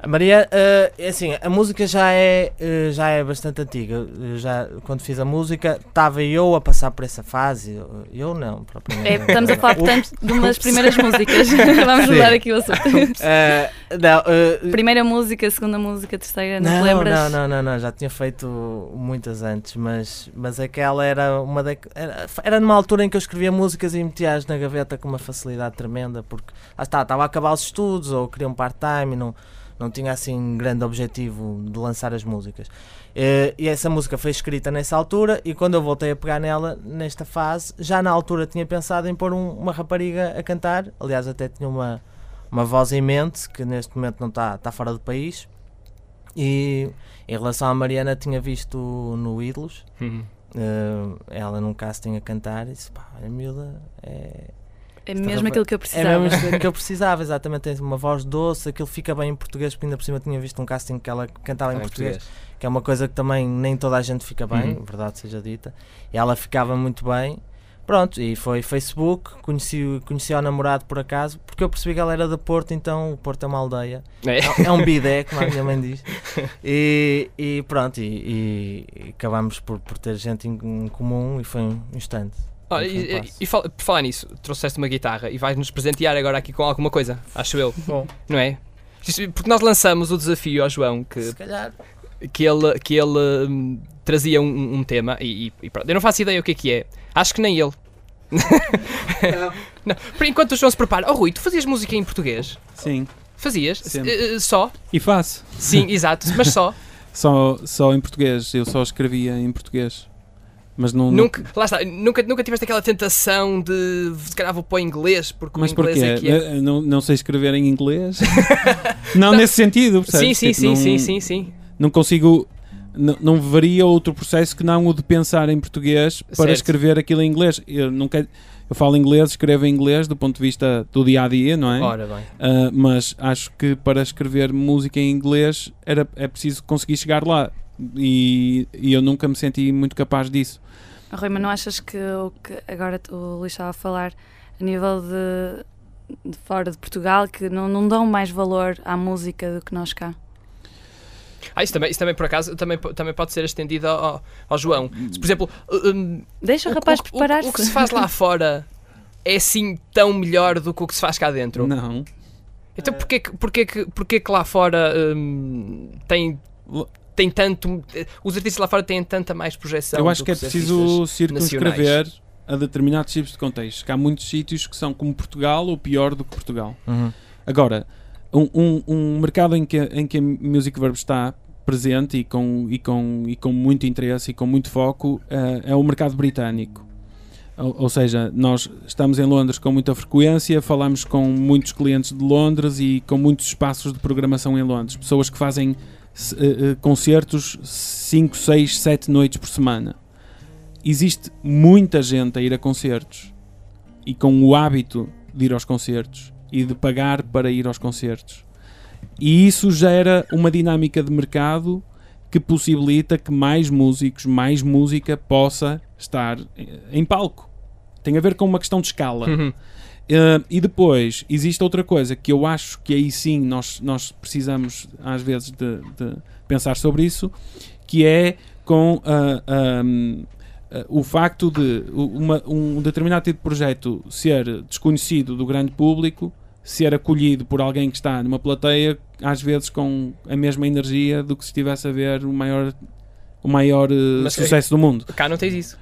A Maria, é assim, a música já é, eh, já é bastante antiga. Eu já, quando fiz a música, estava eu a passar por essa fase. Eu, não, É, propriamente. estamos a falar, portanto, de umas primeiras músicas. Vamos Sim. mudar aqui o assunto. Eh, não, Primeira música, segunda música, terceira, não, não, lembras? não, não, não, não, já tinha feito muitas antes, mas, mas aquela era uma da, era, era numa altura em que eu escrevia músicas e metia-as na gaveta com uma facilidade tremenda, porque lá está, estava a acabar os estudos ou queria um part-time e não, não tinha assim grande objetivo de lançar as músicas. Eh, E essa música foi escrita nessa altura e quando eu voltei a pegar nela, nesta fase, já na altura tinha pensado em pôr um- uma rapariga a cantar, aliás até tinha uma, uma voz em mente, que neste momento não está, está fora do país. E em relação à Mariana, tinha visto no Ídolos, Uhum. eh, ela num casting a cantar e disse: pá, a miúda é, É mesmo aquilo que eu É precisava. mesmo isto que eu precisava, exatamente. Tem uma voz doce, aquilo fica bem em português, porque ainda por cima tinha visto um casting que ela cantava em Em português, que é uma coisa que também nem toda a gente fica bem, Uhum. verdade seja dita. E ela ficava muito bem. Pronto, e foi Facebook, conheci, conheci o namorado por acaso, porque eu percebi que ela era de Porto, então o Porto é uma aldeia. É. É- É um bidé, como a minha mãe diz. E, e pronto, e, e acabámos por, por ter gente em, em comum e foi um instante. Um e, passo. e fal- por falar nisso, trouxeste uma guitarra e vais-nos presentear agora aqui com alguma coisa, acho eu. Bom. Não é? Porque nós lançamos o desafio ao João que, Se calhar. que ele, que ele hum, trazia um, um tema e, e- e pronto. Eu não faço ideia o que é que é. Acho que nem ele. não. Por enquanto o João se prepara. Oh Rui, tu fazias música em português? Sim. Fazias? Eh, só? E faço. Sim, exato, mas só. Só, só em português. Eu só escrevia em português. Mas não. Nunca, lá está, nunca, nunca tiveste aquela tentação de se calhar vou o inglês, porque Mas o inglês porquê? é que é. Eh, Não, não sei escrever em inglês? não, nesse sentido, Sim, percebes? sim, Tipo, sim, não, sim, sim, sim. Não consigo. Não, não varia outro processo que não o de pensar em português para Certo. escrever aquilo em inglês. Eu, nunca, eu falo inglês, escrevo em inglês do ponto de vista do dia a dia, não é? Ora bem. Ah, mas acho que para escrever música em inglês era, é preciso conseguir chegar lá. E, e eu nunca me senti muito capaz disso. Rui, mas não achas que o que agora o Luís estava a falar a nível de, de fora de Portugal que não, não dão mais valor à música do que nós cá? Ah, isso também, isso também por acaso também, também pode ser estendido ao, ao João. Se, por exemplo, um, Deixa o, o, rapaz o- o- preparar-se. o que se faz lá fora é assim tão melhor do que o que se faz cá dentro? Não. Então porquê que, porquê que, porquê que lá fora hum, tem, tem tanto. Os artistas lá fora têm tanta mais projeção? eu acho do que é preciso circunscrever a determinados tipos de contextos. Que há muitos sítios que são como Portugal ou pior do que Portugal. Uhum. Agora, um, um, um mercado em que, em que a Music Verb está presente e com, e com, e com muito interesse e com muito foco eh, é o mercado britânico. Ou, ou seja, nós estamos em Londres com muita frequência, falamos com muitos clientes de Londres e com muitos espaços de programação em Londres. Pessoas que fazem eh, eh, concertos 5, 6, 7 noites por semana. Existe muita gente a ir a concertos e com o hábito de ir aos concertos e de pagar para ir aos concertos. E isso gera uma dinâmica de mercado que possibilita que mais músicos, mais música possa estar eh, em palco. Tem a ver com uma questão de escala. Uhum. Uh, e depois, existe outra coisa que eu acho que aí sim nós, nós precisamos, às vezes, de, de pensar sobre isso, que é com ah, um, ah, o facto de uma- um determinado tipo de projeto ser desconhecido do grande público, ser acolhido por alguém que está numa plateia, às vezes com a mesma energia do que se estivesse a ver o maior, o maior uh, Mas- sucesso do mundo Cá não tens isso.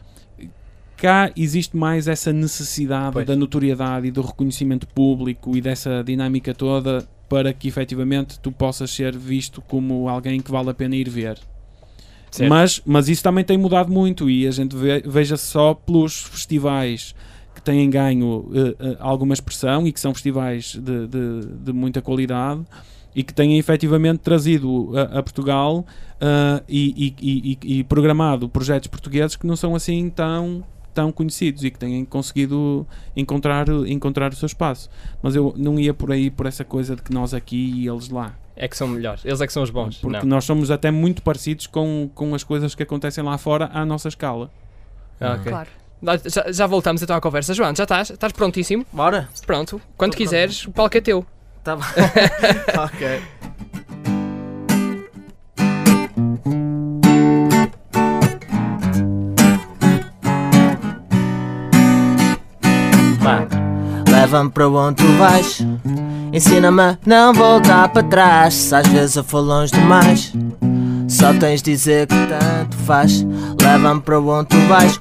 Cá existe mais essa necessidade Pois. da notoriedade e do reconhecimento público e dessa dinâmica toda para que efetivamente tu possas ser visto como alguém que vale a pena ir ver. Certo. Mas, mas isso também tem mudado muito e a gente veja só pelos festivais que têm ganho eh, eh, alguma expressão e que são festivais de, de, de muita qualidade e que têm efetivamente trazido a, a Portugal e, e- e- e- e programado projetos portugueses que não são assim tão tão conhecidos e que têm conseguido encontrar, encontrar o seu espaço. Mas eu não ia por aí por essa coisa de que nós aqui e eles lá. É que são melhores. Eles é que são os bons. Porque Não. nós somos até muito parecidos com, com as coisas que acontecem lá fora à nossa escala. Ah, ok. Claro. Já, já voltamos então à conversa. João, já estás? Estás prontíssimo? Bora? Pronto. Quando Tô quiseres, o palco é teu. Tá bom. ok. Leva-me para onde tu vais. Ensina-me a não voltar para trás. Se às vezes eu for longe demais, só tens de dizer que tanto faz. Leva-me para onde tu vais.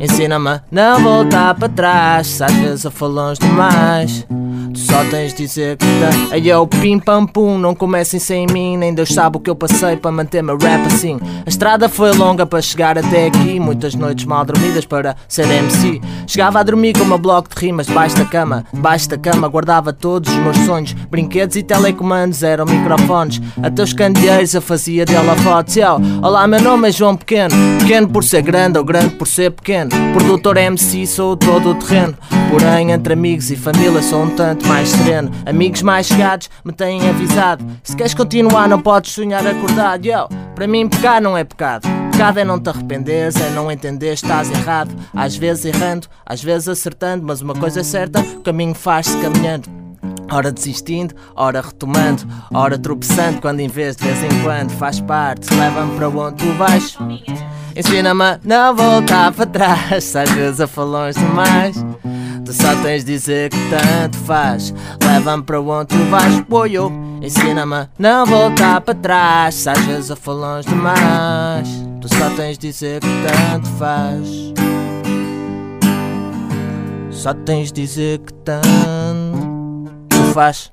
Ensina-me a não voltar para trás. Se às vezes eu for longe demais, Tu só tens de dizer que tá. Aí é o pim pam pum, não comecem sem mim. Nem Deus sabe o que eu passei para manter meu rap assim. A estrada foi longa para chegar até aqui. Muitas noites mal dormidas para ser MC. Chegava a dormir com meu bloco de rimas debaixo da cama. Debaixo da cama guardava todos os meus sonhos. Brinquedos e telecomandos eram microfones. Até os candeeiros eu fazia dela fotos. Yo, olá, meu nome é João Pequeno. Pequeno por ser grande ou grande por ser pequeno. Produtor MC, sou todo o terreno. Porém, entre amigos e família sou um tanto mais sereno. Amigos mais chegados me têm avisado. Se queres continuar, não podes sonhar acordado. Yo, para mim, pecar não é pecado. Pecado é não te arrependeres, é não entender estás errado. Às vezes errando, às vezes acertando, mas uma coisa é certa: o caminho faz-se caminhando. Ora desistindo, ora retomando, ora tropeçando, quando em vez de vez em quando faz parte, leva-me para onde tu vais. Ensina-me a não voltar para trás, às vezes a falões demais. Tu só tens de dizer que tanto faz, leva-me para onde tu vais. Boio, ensina-me a não voltar para trás, se às vezes a falões demais. Tu só tens de dizer que tanto faz. Só tens de dizer que tanto faz.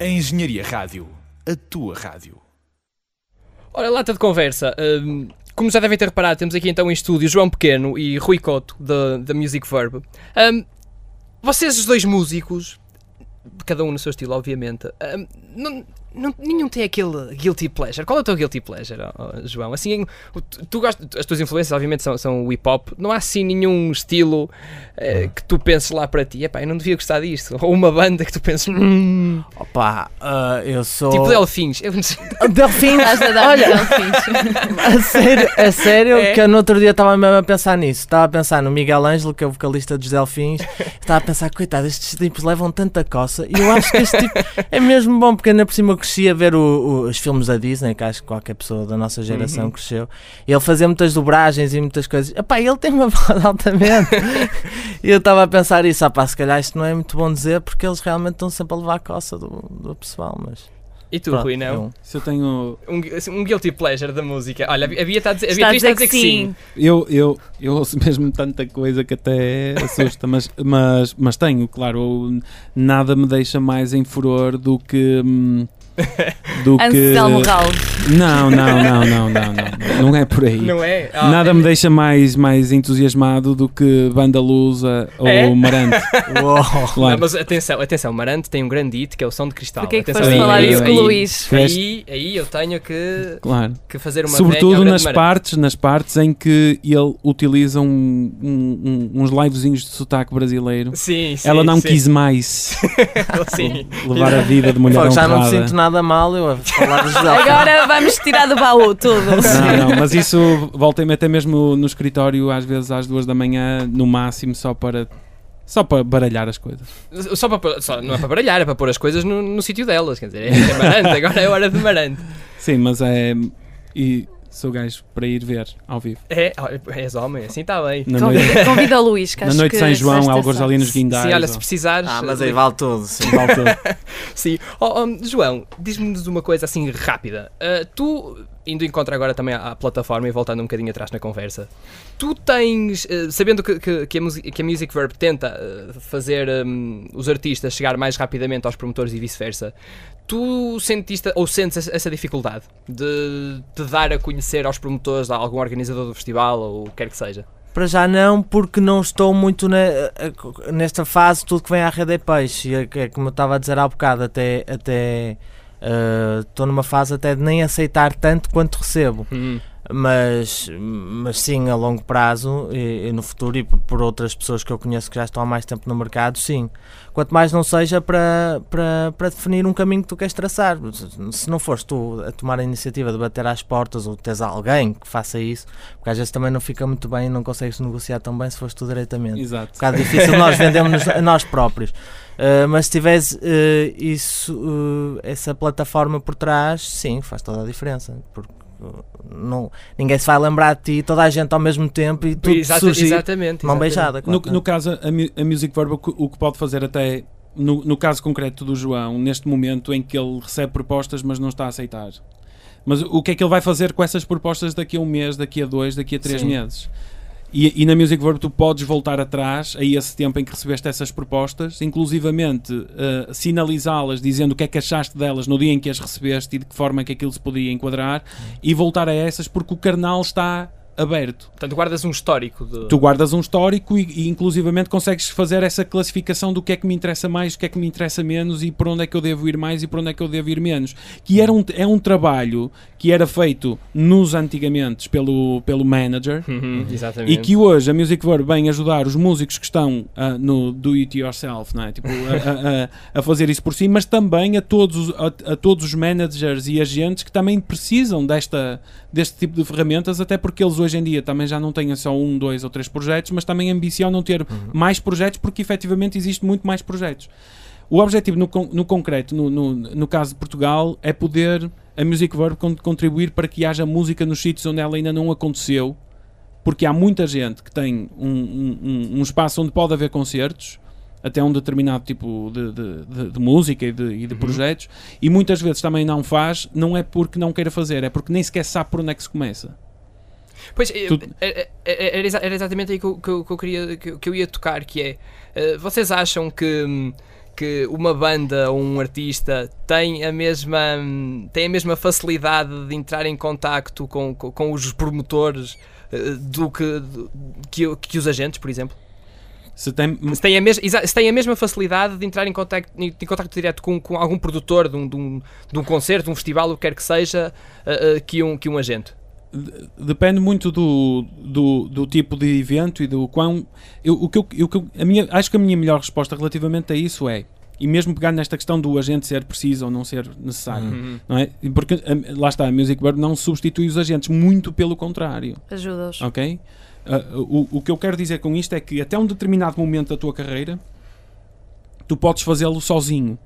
A Engenharia Rádio. A tua rádio. Ora, lata de conversa. hum, como já devem ter reparado, temos aqui então em estúdio João Pequeno e Rui Coto, da, Music Verb. Hum, vocês, os dois músicos, cada um no seu estilo, obviamente, hum, não, não- nenhum tem aquele guilty pleasure. Qual é o teu guilty pleasure, João? Assim, tu, tu gostas, as tuas influências, obviamente, são, são o hip hop. Não há assim nenhum estilo eh, que tu penses lá para ti, epá, eu não devia gostar disto. Ou uma banda que tu penses, hum, Opa, ah, eu sou. tipo Delfins. Eu sei. Delfins! Olha, Delfins. a sério, a sério É? que eu no outro dia estava mesmo a pensar nisso. Estava a pensar no Miguel Ângelo, que é o vocalista dos Delfins. Estava a pensar, coitado, estes tipos levam tanta coça. E eu acho que este tipo é mesmo bom, porque ainda por cima cresci a ver o- o- os filmes da Disney, que acho que qualquer pessoa da nossa geração Uhum. cresceu. E ele fazia muitas dobragens e muitas coisas. Epá, ele tem uma voz altamente. e eu estava a pensar isso, ah pá, se calhar isto não é muito bom dizer, porque eles realmente estão sempre a levar a coça do, do pessoal, mas... E tu, pronto, Rui, não? eu- Se eu tenho. Um, assim, um guilty pleasure da música. Olha, a Bia está a dizer, a a está dizer que sim. Eu, eu, eu ouço mesmo tanta coisa que até assusta, mas, mas, mas tenho, claro, nada me deixa mais em furor do que. hum, Do que. Anselmo Raul. Não, não, não, não, não, não. Não é por aí. Não é? Ah, Nada é- me deixa mais, mais entusiasmado do que Banda Lusa ou É? Marante. Uou. Não, Claro. mas atenção, atenção, Marante tem um grande hit que é o som de cristal. Porquê que Atenção, foste aí, falar isso com aí. o Luís? Aí, aí eu tenho que, claro. que fazer uma Sobretudo nas Marante. partes, nas partes em que ele utiliza um- um- um- uns livezinhos de sotaque brasileiro. Sim, sim. Ela não sim. quis mais sim. levar a vida de mulher já não me sinto nada mal eu a falar. Agora vamos tirar do baú tudo. Não, não, mas isso volta-me até mesmo no escritório, às vezes às duas da manhã, no máximo, só para só para baralhar as coisas. Só para, só, não é para baralhar, é para pôr as coisas no, no sítio delas. Quer dizer, é Marante, agora é hora de Marante. Sim, mas é. E sou gajo para ir ver ao vivo. É, és homem, assim está bem. Na noite, Convida, convida o Luís, que na noite de São João, alguns ali nos guindais. Sim, olha, ou- se precisares. Ah, mas aí vale tudo, sim. Volta. Sim. Oh, oh, João, diz-me-nos uma coisa assim rápida. Ah, tu, indo em contra agora também à, plataforma e voltando um bocadinho atrás na conversa, tu tens, ah, sabendo que, que, que a Musi- que a Music Verb tenta fazer hum, os artistas chegar mais rapidamente aos promotores e vice-versa, tu sentiste ou sentes essa, dificuldade de te dar a conhecer aos promotores, a algum organizador do festival ou o que quer que seja? Para já não, porque não estou muito ne- a- nesta fase, tudo que vem à rede é peixe. E é, é como eu estava a dizer há bocado, até, até eh, estou numa fase até de nem aceitar tanto quanto recebo. Hum. Mas, mas sim, a longo prazo e, e no futuro, e por, outras pessoas que eu conheço que já estão há mais tempo no mercado, sim. Quanto mais não seja para, para, para definir um caminho que tu queres traçar. Se não fores tu a tomar a iniciativa de bater às portas ou tens alguém que faça isso, porque às vezes também não fica muito bem e não consegues negociar tão bem se fores tu diretamente. Exato. Um bocado difícil nós vendemos a nós próprios. Uh, mas se tiveres uh, isso, uh, essa plataforma por trás, sim, faz toda a diferença. Porque não, ninguém se vai lembrar de ti, toda a gente ao mesmo tempo e tudo Exata- surgir exatamente. mão exatamente. beijada. No, claro. no caso, a, a Music Verb, o que, o que pode fazer até, no, no caso concreto do João, neste momento em que ele recebe propostas, mas não está a aceitar. Mas o que é que ele vai fazer com essas propostas daqui a um mês, daqui a dois, daqui a três Sim. meses? E, e na Music Verb tu podes voltar atrás a esse tempo em que recebeste essas propostas, inclusivamente eh, sinalizá-las, dizendo o que é que achaste delas no dia em que as recebeste e de que forma é que aquilo se podia enquadrar, e voltar a essas porque o canal está aberto. Portanto, guardas um histórico de. Tu guardas um histórico e, e inclusivamente consegues fazer essa classificação do que é que me interessa mais, o que é que me interessa menos e por onde é que eu devo ir mais e por onde é que eu devo ir menos. Que era um, é um trabalho que era feito nos antigamente pelo, pelo manager Uhum, exatamente. e que hoje a Music Verb vem ajudar os músicos que estão ah, no do it yourself, não é? tipo, a, a- a- fazer isso por si, mas também a todos, os- a, a todos os managers e agentes que também precisam desta, deste tipo de ferramentas, até porque eles hoje em dia também já não têm só um, dois ou três projetos, mas também ambicionam ter mais projetos porque efetivamente existe muito mais projetos. O objetivo no, no concreto, no, no, no caso de Portugal, é poder a Music Verb con- contribuir para que haja música nos sítios onde ela ainda não aconteceu, porque há muita gente que tem um, um- um- espaço onde pode haver concertos, até um determinado tipo de, de- de- de música e de, e de projetos, e muitas vezes também não faz, não é porque não queira fazer, é porque nem sequer sabe por onde é que se começa. Pois, eh, Tu- eh, eh, era, era exatamente aí que eu, que eu- que eu queria, que, eu- que eu ia tocar, que é, vocês acham que, que uma banda ou um artista tem a mesma, tem a mesma facilidade de entrar em contacto com, com, com os promotores do que, do- que, que os agentes, por exemplo? Se tem, Se tem a, mes se tem a mesma facilidade de entrar em contacto, em, contacto direto com, com algum produtor de um, de, um, de um concerto, de um festival, o que quer que seja, que, um, que um agente? Depende muito do, do, do tipo de evento e do quão. Eu, o que eu, eu- a minha, acho que a minha melhor resposta relativamente a isso é. E mesmo pegar nesta questão do agente ser preciso ou não ser necessário, Uhum. não é? Porque a- lá está, a Music Bird não substitui os agentes, muito pelo contrário. Ajuda-os. Ok? Ah, o, o que eu quero dizer com isto é que até um determinado momento da tua carreira tu podes fazê-lo sozinho.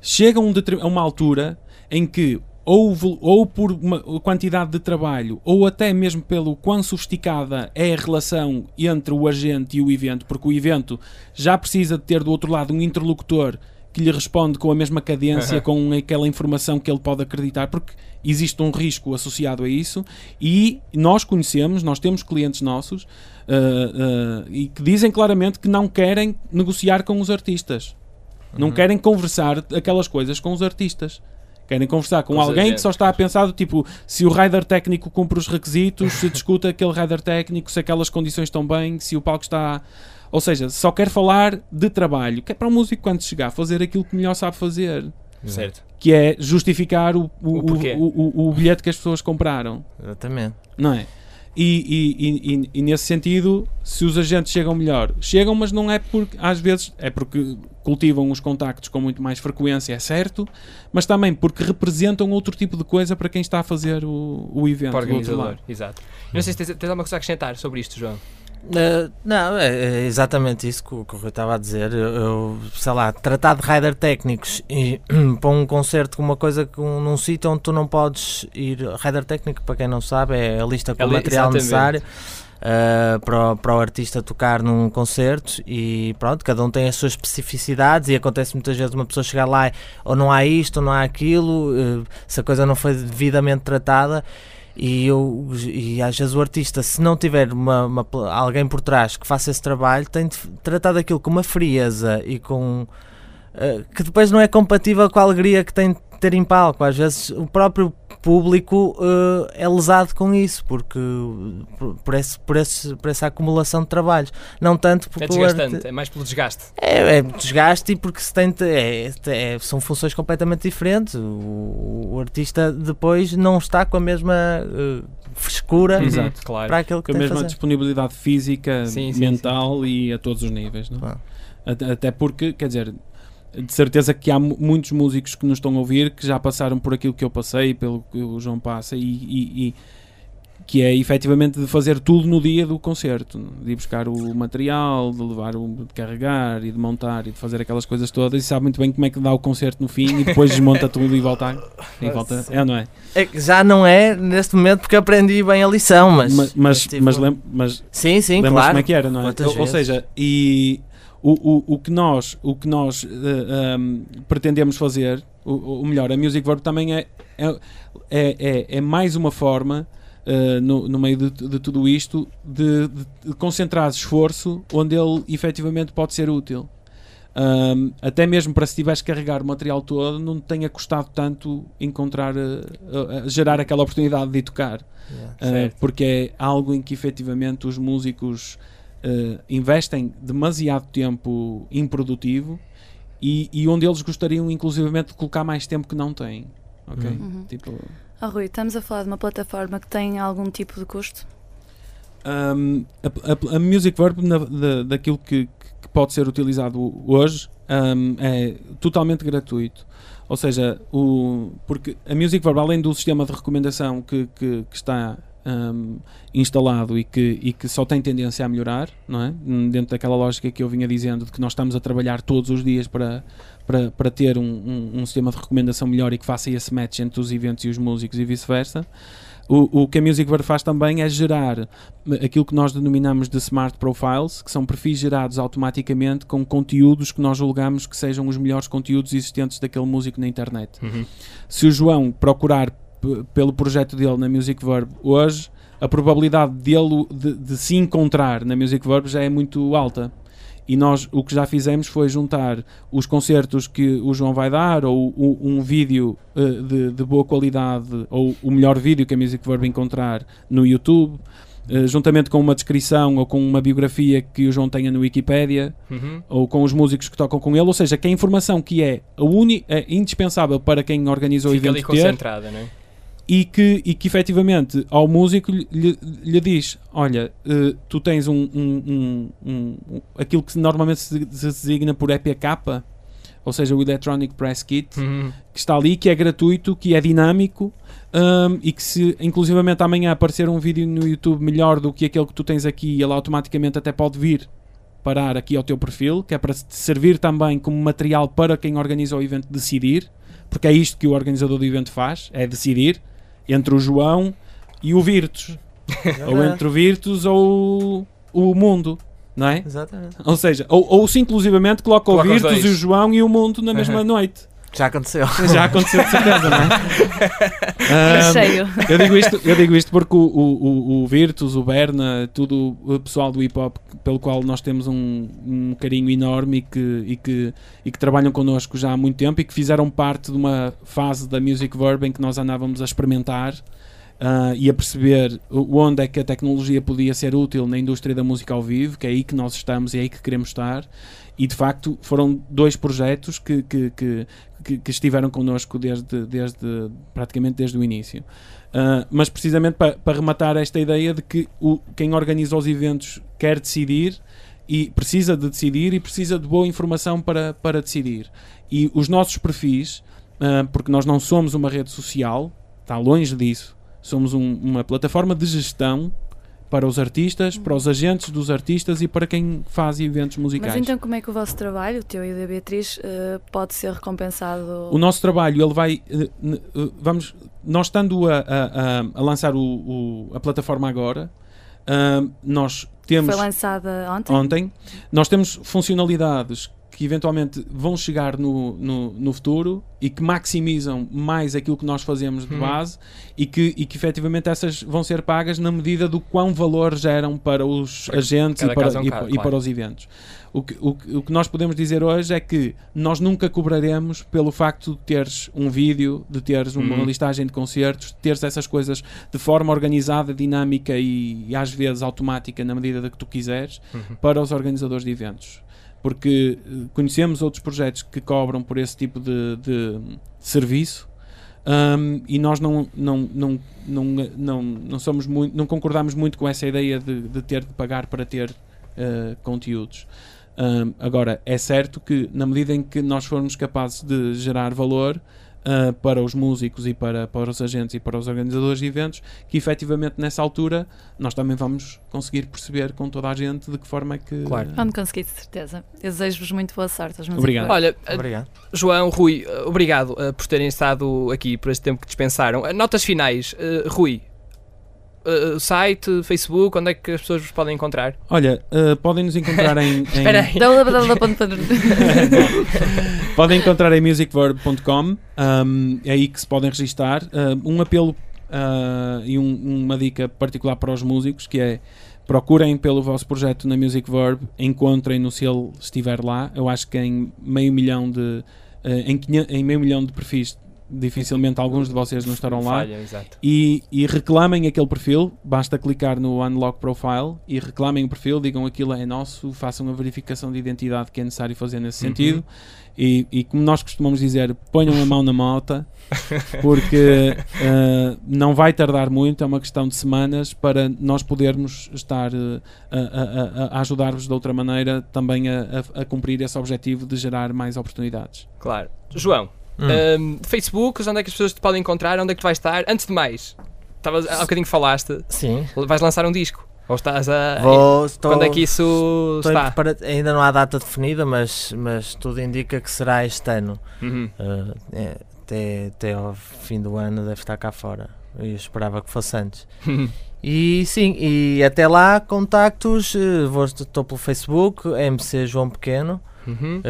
Chega um a uma altura em que ou, ou por uma quantidade de trabalho ou até mesmo pelo quão sofisticada é a relação entre o agente e o evento, porque o evento já precisa de ter do outro lado um interlocutor que lhe responde com a mesma cadência, com aquela informação que ele pode acreditar, porque existe um risco associado a isso e nós conhecemos, nós temos clientes nossos ah, ah, e que dizem claramente que não querem negociar com os artistas. Não querem conversar aquelas coisas com os artistas. Querem conversar com, Com os alguém que agentes. só está a pensar do tipo se o rider técnico cumpre os requisitos, se discuta aquele rider técnico, se aquelas condições estão bem, se o palco está. Ou seja, só quer falar de trabalho, que é para o músico quando chegar fazer aquilo que melhor sabe fazer, Certo. que é justificar o, o, O o, o- o bilhete que as pessoas compraram Exatamente. não é? E, e- e- e- e nesse sentido, se os agentes chegam melhor, chegam, mas não é porque, às vezes, é porque cultivam os contactos com muito mais frequência, é certo, mas também porque representam outro tipo de coisa para quem está a fazer o, o evento. Para o organizador. Exato. Eu Não sei se tens, tens alguma coisa a acrescentar sobre isto, João. Uh, não, é, é exatamente isso que, o- que o Rui estava a dizer. Eu, eu, sei lá, tratar de rider técnicos e para um concerto com uma coisa que um, num sítio onde tu não podes ir. Rider técnico, para quem não sabe, é a lista com o Ali- material exatamente. necessário uh, para, o, para o artista tocar num concerto e pronto, cada um tem as suas especificidades e acontece muitas vezes uma pessoa chegar lá e, ou não há isto ou não há aquilo, uh, se a coisa não foi devidamente tratada. E, eu, e às vezes o artista, se não tiver uma, uma alguém por trás que faça esse trabalho, tem de tratar daquilo com uma frieza e com. eh, que depois não é compatível com a alegria que tem de ter em palco. Às vezes o próprio público uh, é lesado com isso, porque por, por, esse, por, esse, por essa acumulação de trabalhos. Não tanto porque É desgastante, é mais pelo desgaste. É, é desgaste e porque se tem, é, é, são funções completamente diferentes. O, o, artista depois não está com a mesma uh, frescura Exato, claro. para aquilo que com a mesma fazer. disponibilidade física, Sim, sim, mental e a todos os níveis. Não? é? Ah. Até porque, quer dizer, de certeza que há mu- muitos músicos que nos estão a ouvir que já passaram por aquilo que eu passei, pelo que o João passa, e, e- e que é efetivamente de fazer tudo no dia do concerto, de ir buscar o material, de levar o de carregar e de montar e de fazer aquelas coisas todas, e sabe muito bem como é que dá o concerto no fim e depois desmonta tudo e volta, e volta. É, não é? É já não é neste momento porque aprendi bem a lição, mas. Mas, mas, mas, mas sim, sim, claro. como é que era, não é? Ou, ou seja, e o, o, o que nós, o que nós eh, um, pretendemos fazer, o, o melhor, a Music Verb também é, é, é, é- é mais uma forma, eh, no, no meio de, de tudo isto, de, de- de concentrar esforço onde ele efetivamente pode ser útil. Um, até mesmo para se tiveres que carregar o material todo, não tenha custado tanto encontrar, eh, eh, gerar aquela oportunidade de ir tocar. Yeah. Uh, porque é algo em que efetivamente os músicos uh, investem demasiado tempo improdutivo e, e onde eles gostariam inclusivamente de colocar mais tempo que não têm. Ok? Uhum. Tipo, Oh, Rui, estamos a falar de uma plataforma que tem algum tipo de custo? um, a, a- a Music Verb, na- da- daquilo que, que pode ser utilizado hoje, um, é totalmente gratuito. Ou seja, o, porque a Music Verb, além do sistema de recomendação que, que, que está um, instalado e que, e que só tem tendência a melhorar, não é? Dentro daquela lógica que eu vinha dizendo de que nós estamos a trabalhar todos os dias para, para, para ter um, um, um sistema de recomendação melhor e que faça esse match entre os eventos e os músicos e vice-versa. O, o que a Music Verb faz também é gerar aquilo que nós denominamos de Smart Profiles, que são perfis gerados automaticamente com conteúdos que nós julgamos que sejam os melhores conteúdos existentes daquele músico na internet. Uhum. Se o João procurar pelo projeto dele na Music Verb hoje, a probabilidade dele de, de se encontrar na Music Verb já é muito alta. E nós o que já fizemos foi juntar os concertos que o João vai dar, ou o- um vídeo eh, de, de boa qualidade, ou o melhor vídeo que a Music Verb encontrar no YouTube, eh, juntamente com uma descrição ou com uma biografia que o João tenha no Wikipedia, Uhum. ou com os músicos que tocam com ele, ou seja, que a informação que é, a uni, é indispensável para quem organiza o Fica ali evento ter, concentrada, não é? E que, e que efetivamente ao músico lhe, lhe- diz: Olha, eh, tu tens um, um- um- um- aquilo que normalmente se, designa por EPK, ou seja, o Electronic Press Kit, Uhum. que está ali, que é gratuito, que é dinâmico e que se inclusivamente amanhã aparecer um vídeo no YouTube melhor do que aquele que tu tens aqui, ele automaticamente até pode vir parar aqui ao teu perfil, que é para te servir também como material para quem organiza o evento decidir, porque é isto que o organizador do evento faz, é decidir entre o João e o Virtus, ou entre o Virtus ou o mundo, não é? Exatamente. Ou seja, ou, ou se inclusivamente coloca o Coloca os Virtus e o João e o mundo na mesma noite. Já aconteceu. Já aconteceu de certeza, não é? Cheio. eu, digo isto, eu digo isto porque o, o, o, Virtus, o Berna, tudo o pessoal do hip hop pelo qual nós temos um, um carinho enorme e que, e, que, e que trabalham connosco já há muito tempo e que fizeram parte de uma fase da Music Verb em que nós andávamos a experimentar ah, e a perceber onde é que a tecnologia podia ser útil na indústria da música ao vivo, que é aí que nós estamos e é aí que queremos estar. E de facto foram dois projetos que, que, que, que, que estiveram connosco desde, desde praticamente desde o início. Uh, mas precisamente para, para rematar esta ideia de que o, quem organiza os eventos quer decidir e precisa de decidir e precisa de boa informação para, para decidir. E os nossos perfis, uh, porque nós não somos uma rede social, está longe disso, somos um- uma plataforma de gestão para os artistas, para os agentes dos artistas e para quem faz eventos musicais. Mas então como é que o vosso trabalho, o teu e o da Beatriz, eh, pode ser recompensado? O nosso trabalho, ele vai. eh, eh, vamos, nós estando a, a, a- lançar o, o- a plataforma agora, nós temos. Foi lançada ontem? Ontem, nós temos funcionalidades que eventualmente vão chegar no, no, no futuro e que maximizam mais aquilo que nós fazemos de Uhum. base e que, e que efetivamente essas vão ser pagas na medida do quão valor geram para os Para agentes e para, é um e, e claro. para os eventos. O que, o, o que nós podemos dizer hoje é que nós nunca cobraremos pelo facto de teres um vídeo, de teres uma Uhum. listagem de concertos, de teres essas coisas de forma organizada, dinâmica e, e às vezes automática na medida da que tu quiseres Uhum. para os organizadores de eventos. Porque eh, conhecemos outros projetos que cobram por esse tipo de, de serviço um, e nós não, não, não, não, não, não, somos muito, não concordamos muito com essa ideia de, de ter de pagar para ter eh, conteúdos. Um, agora, é certo que na medida em que nós formos capazes de gerar valor uh, para os músicos e para, para os agentes e para os organizadores de eventos, que efetivamente nessa altura nós também vamos conseguir perceber com toda a gente de que forma é que. Claro. Quando conseguir, de certeza. Desejo-vos muito boa sorte. Obrigado. Olha, Obrigado. João, Rui, obrigado eh, por terem estado aqui por este tempo que dispensaram. Eh, Notas finais, Rui. Eh, site, Facebook, onde é que as pessoas vos podem encontrar? Olha, uh, podem nos encontrar em. em- Espera aí. podem encontrar em musicverb.com, um, é aí que se podem registar. Um, um apelo uh, e um- uma dica particular para os músicos que é procurem pelo vosso projeto na Music Verb, encontrem-no se ele estiver lá. Eu acho que em meio milhão de uh, em, 500 em meio milhão de perfis dificilmente alguns de vocês não estarão lá. Falha. E, e reclamem aquele perfil, basta clicar no Unlock Profile e reclamem o perfil, digam aquilo é nosso, façam a verificação de identidade que é necessário fazer nesse Uhum. sentido. E, e como nós costumamos dizer, ponham a mão na mota, porque eh, não vai tardar muito, é uma questão de semanas para nós podermos estar a, a- a- a ajudar-vos de outra maneira também a, a- a cumprir esse objetivo de gerar mais oportunidades. Claro. João, Hum. ehm, Facebook, onde é que as pessoas te podem encontrar? Onde é que tu vais estar? Antes de mais, estavas, há bocadinho que falaste, Sim. vais lançar um disco? Ou estás a. Vou, estou, Quando é que isso está? Ainda não há data definida, mas, mas tudo indica que será este ano. Uhum. Uh, é, até, até ao fim do ano deve estar cá fora. Eu esperava que fosse antes. E sim, e até lá, contactos. eh, Estou pelo Facebook, MC João Pequeno. Uhum.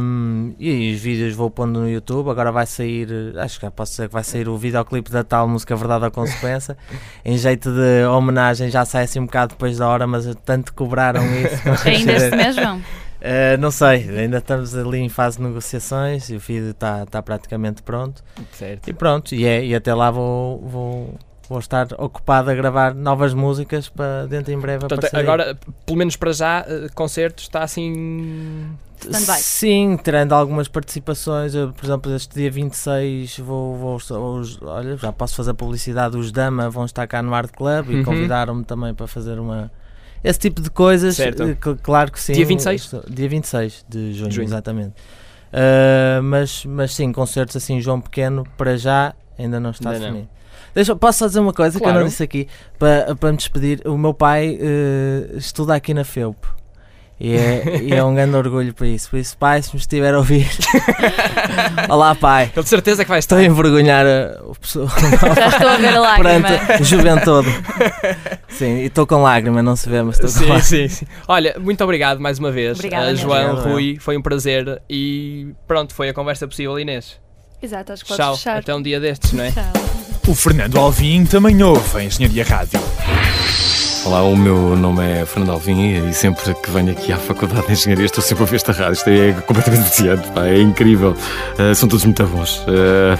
Um, e os vídeos vou pondo no YouTube. Agora vai sair, acho que posso dizer que vai sair o videoclipe da tal música Verdade ou Consequência. em jeito de homenagem, já sai assim um bocado depois da hora, mas tanto cobraram isso. Ainda este mês, João? Uh, não sei, ainda estamos ali em fase de negociações e o vídeo está tá praticamente pronto. Certo. E pronto, e, é, e até lá vou, vou, vou estar ocupado a gravar novas músicas para dentro em breve Portanto, agora, pelo menos para já, eh, concertos está assim. Stand-by. Sim, terando algumas participações, eu, por exemplo, este dia 26 vou, vou, os- olha, já posso fazer publicidade, os Dama vão estar cá no Art Club e Uhum. convidaram-me também para fazer uma esse tipo de coisas, Certo. eh, cl- claro que sim. Dia 26? Estou- Dia 26 de junho, Junho. exatamente. Ah, mas, mas sim, concertos assim, João Pequeno, para já ainda não está Ainda não. definido. Deixa, posso só dizer uma coisa que eu Claro. não disse aqui para, para me despedir. O meu pai eh, estuda aqui na FEUP. E é, e é um grande orgulho para isso. Por isso, pai, se me estiver a ouvir, olá, pai. Eu de certeza que vai estar. Estou a envergonhar eh, o pessoal Já estou a ver a lágrima. perante o juventude. Sim, e estou com lágrima, não se vê, mas estou com Sim, lágrima. sim, sim. Olha, muito obrigado mais uma vez. Obrigada Uh. João, Obrigado, Rui, foi um prazer e pronto, foi a conversa possível, Inês. Exato, acho que podes Tchau, fechar. até um dia destes, não é? Tchau. O Fernando Alvim também ouve a Engenharia Rádio. Olá, o meu nome é Fernando Alvim e sempre que venho aqui à Faculdade de Engenharia estou sempre a ouvir esta rádio. Isto é completamente viciante, pá, é incrível. Uh, são todos muito bons. Uh,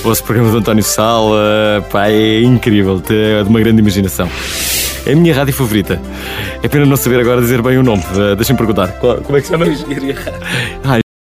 o vosso programa do António Sal, uh, pá, é incrível, é de uma grande imaginação. É a minha rádio favorita. É pena não saber agora dizer bem o nome. Uh, Deixem-me perguntar. Qual- como é que se chama? Engenharia Rádio. Ah,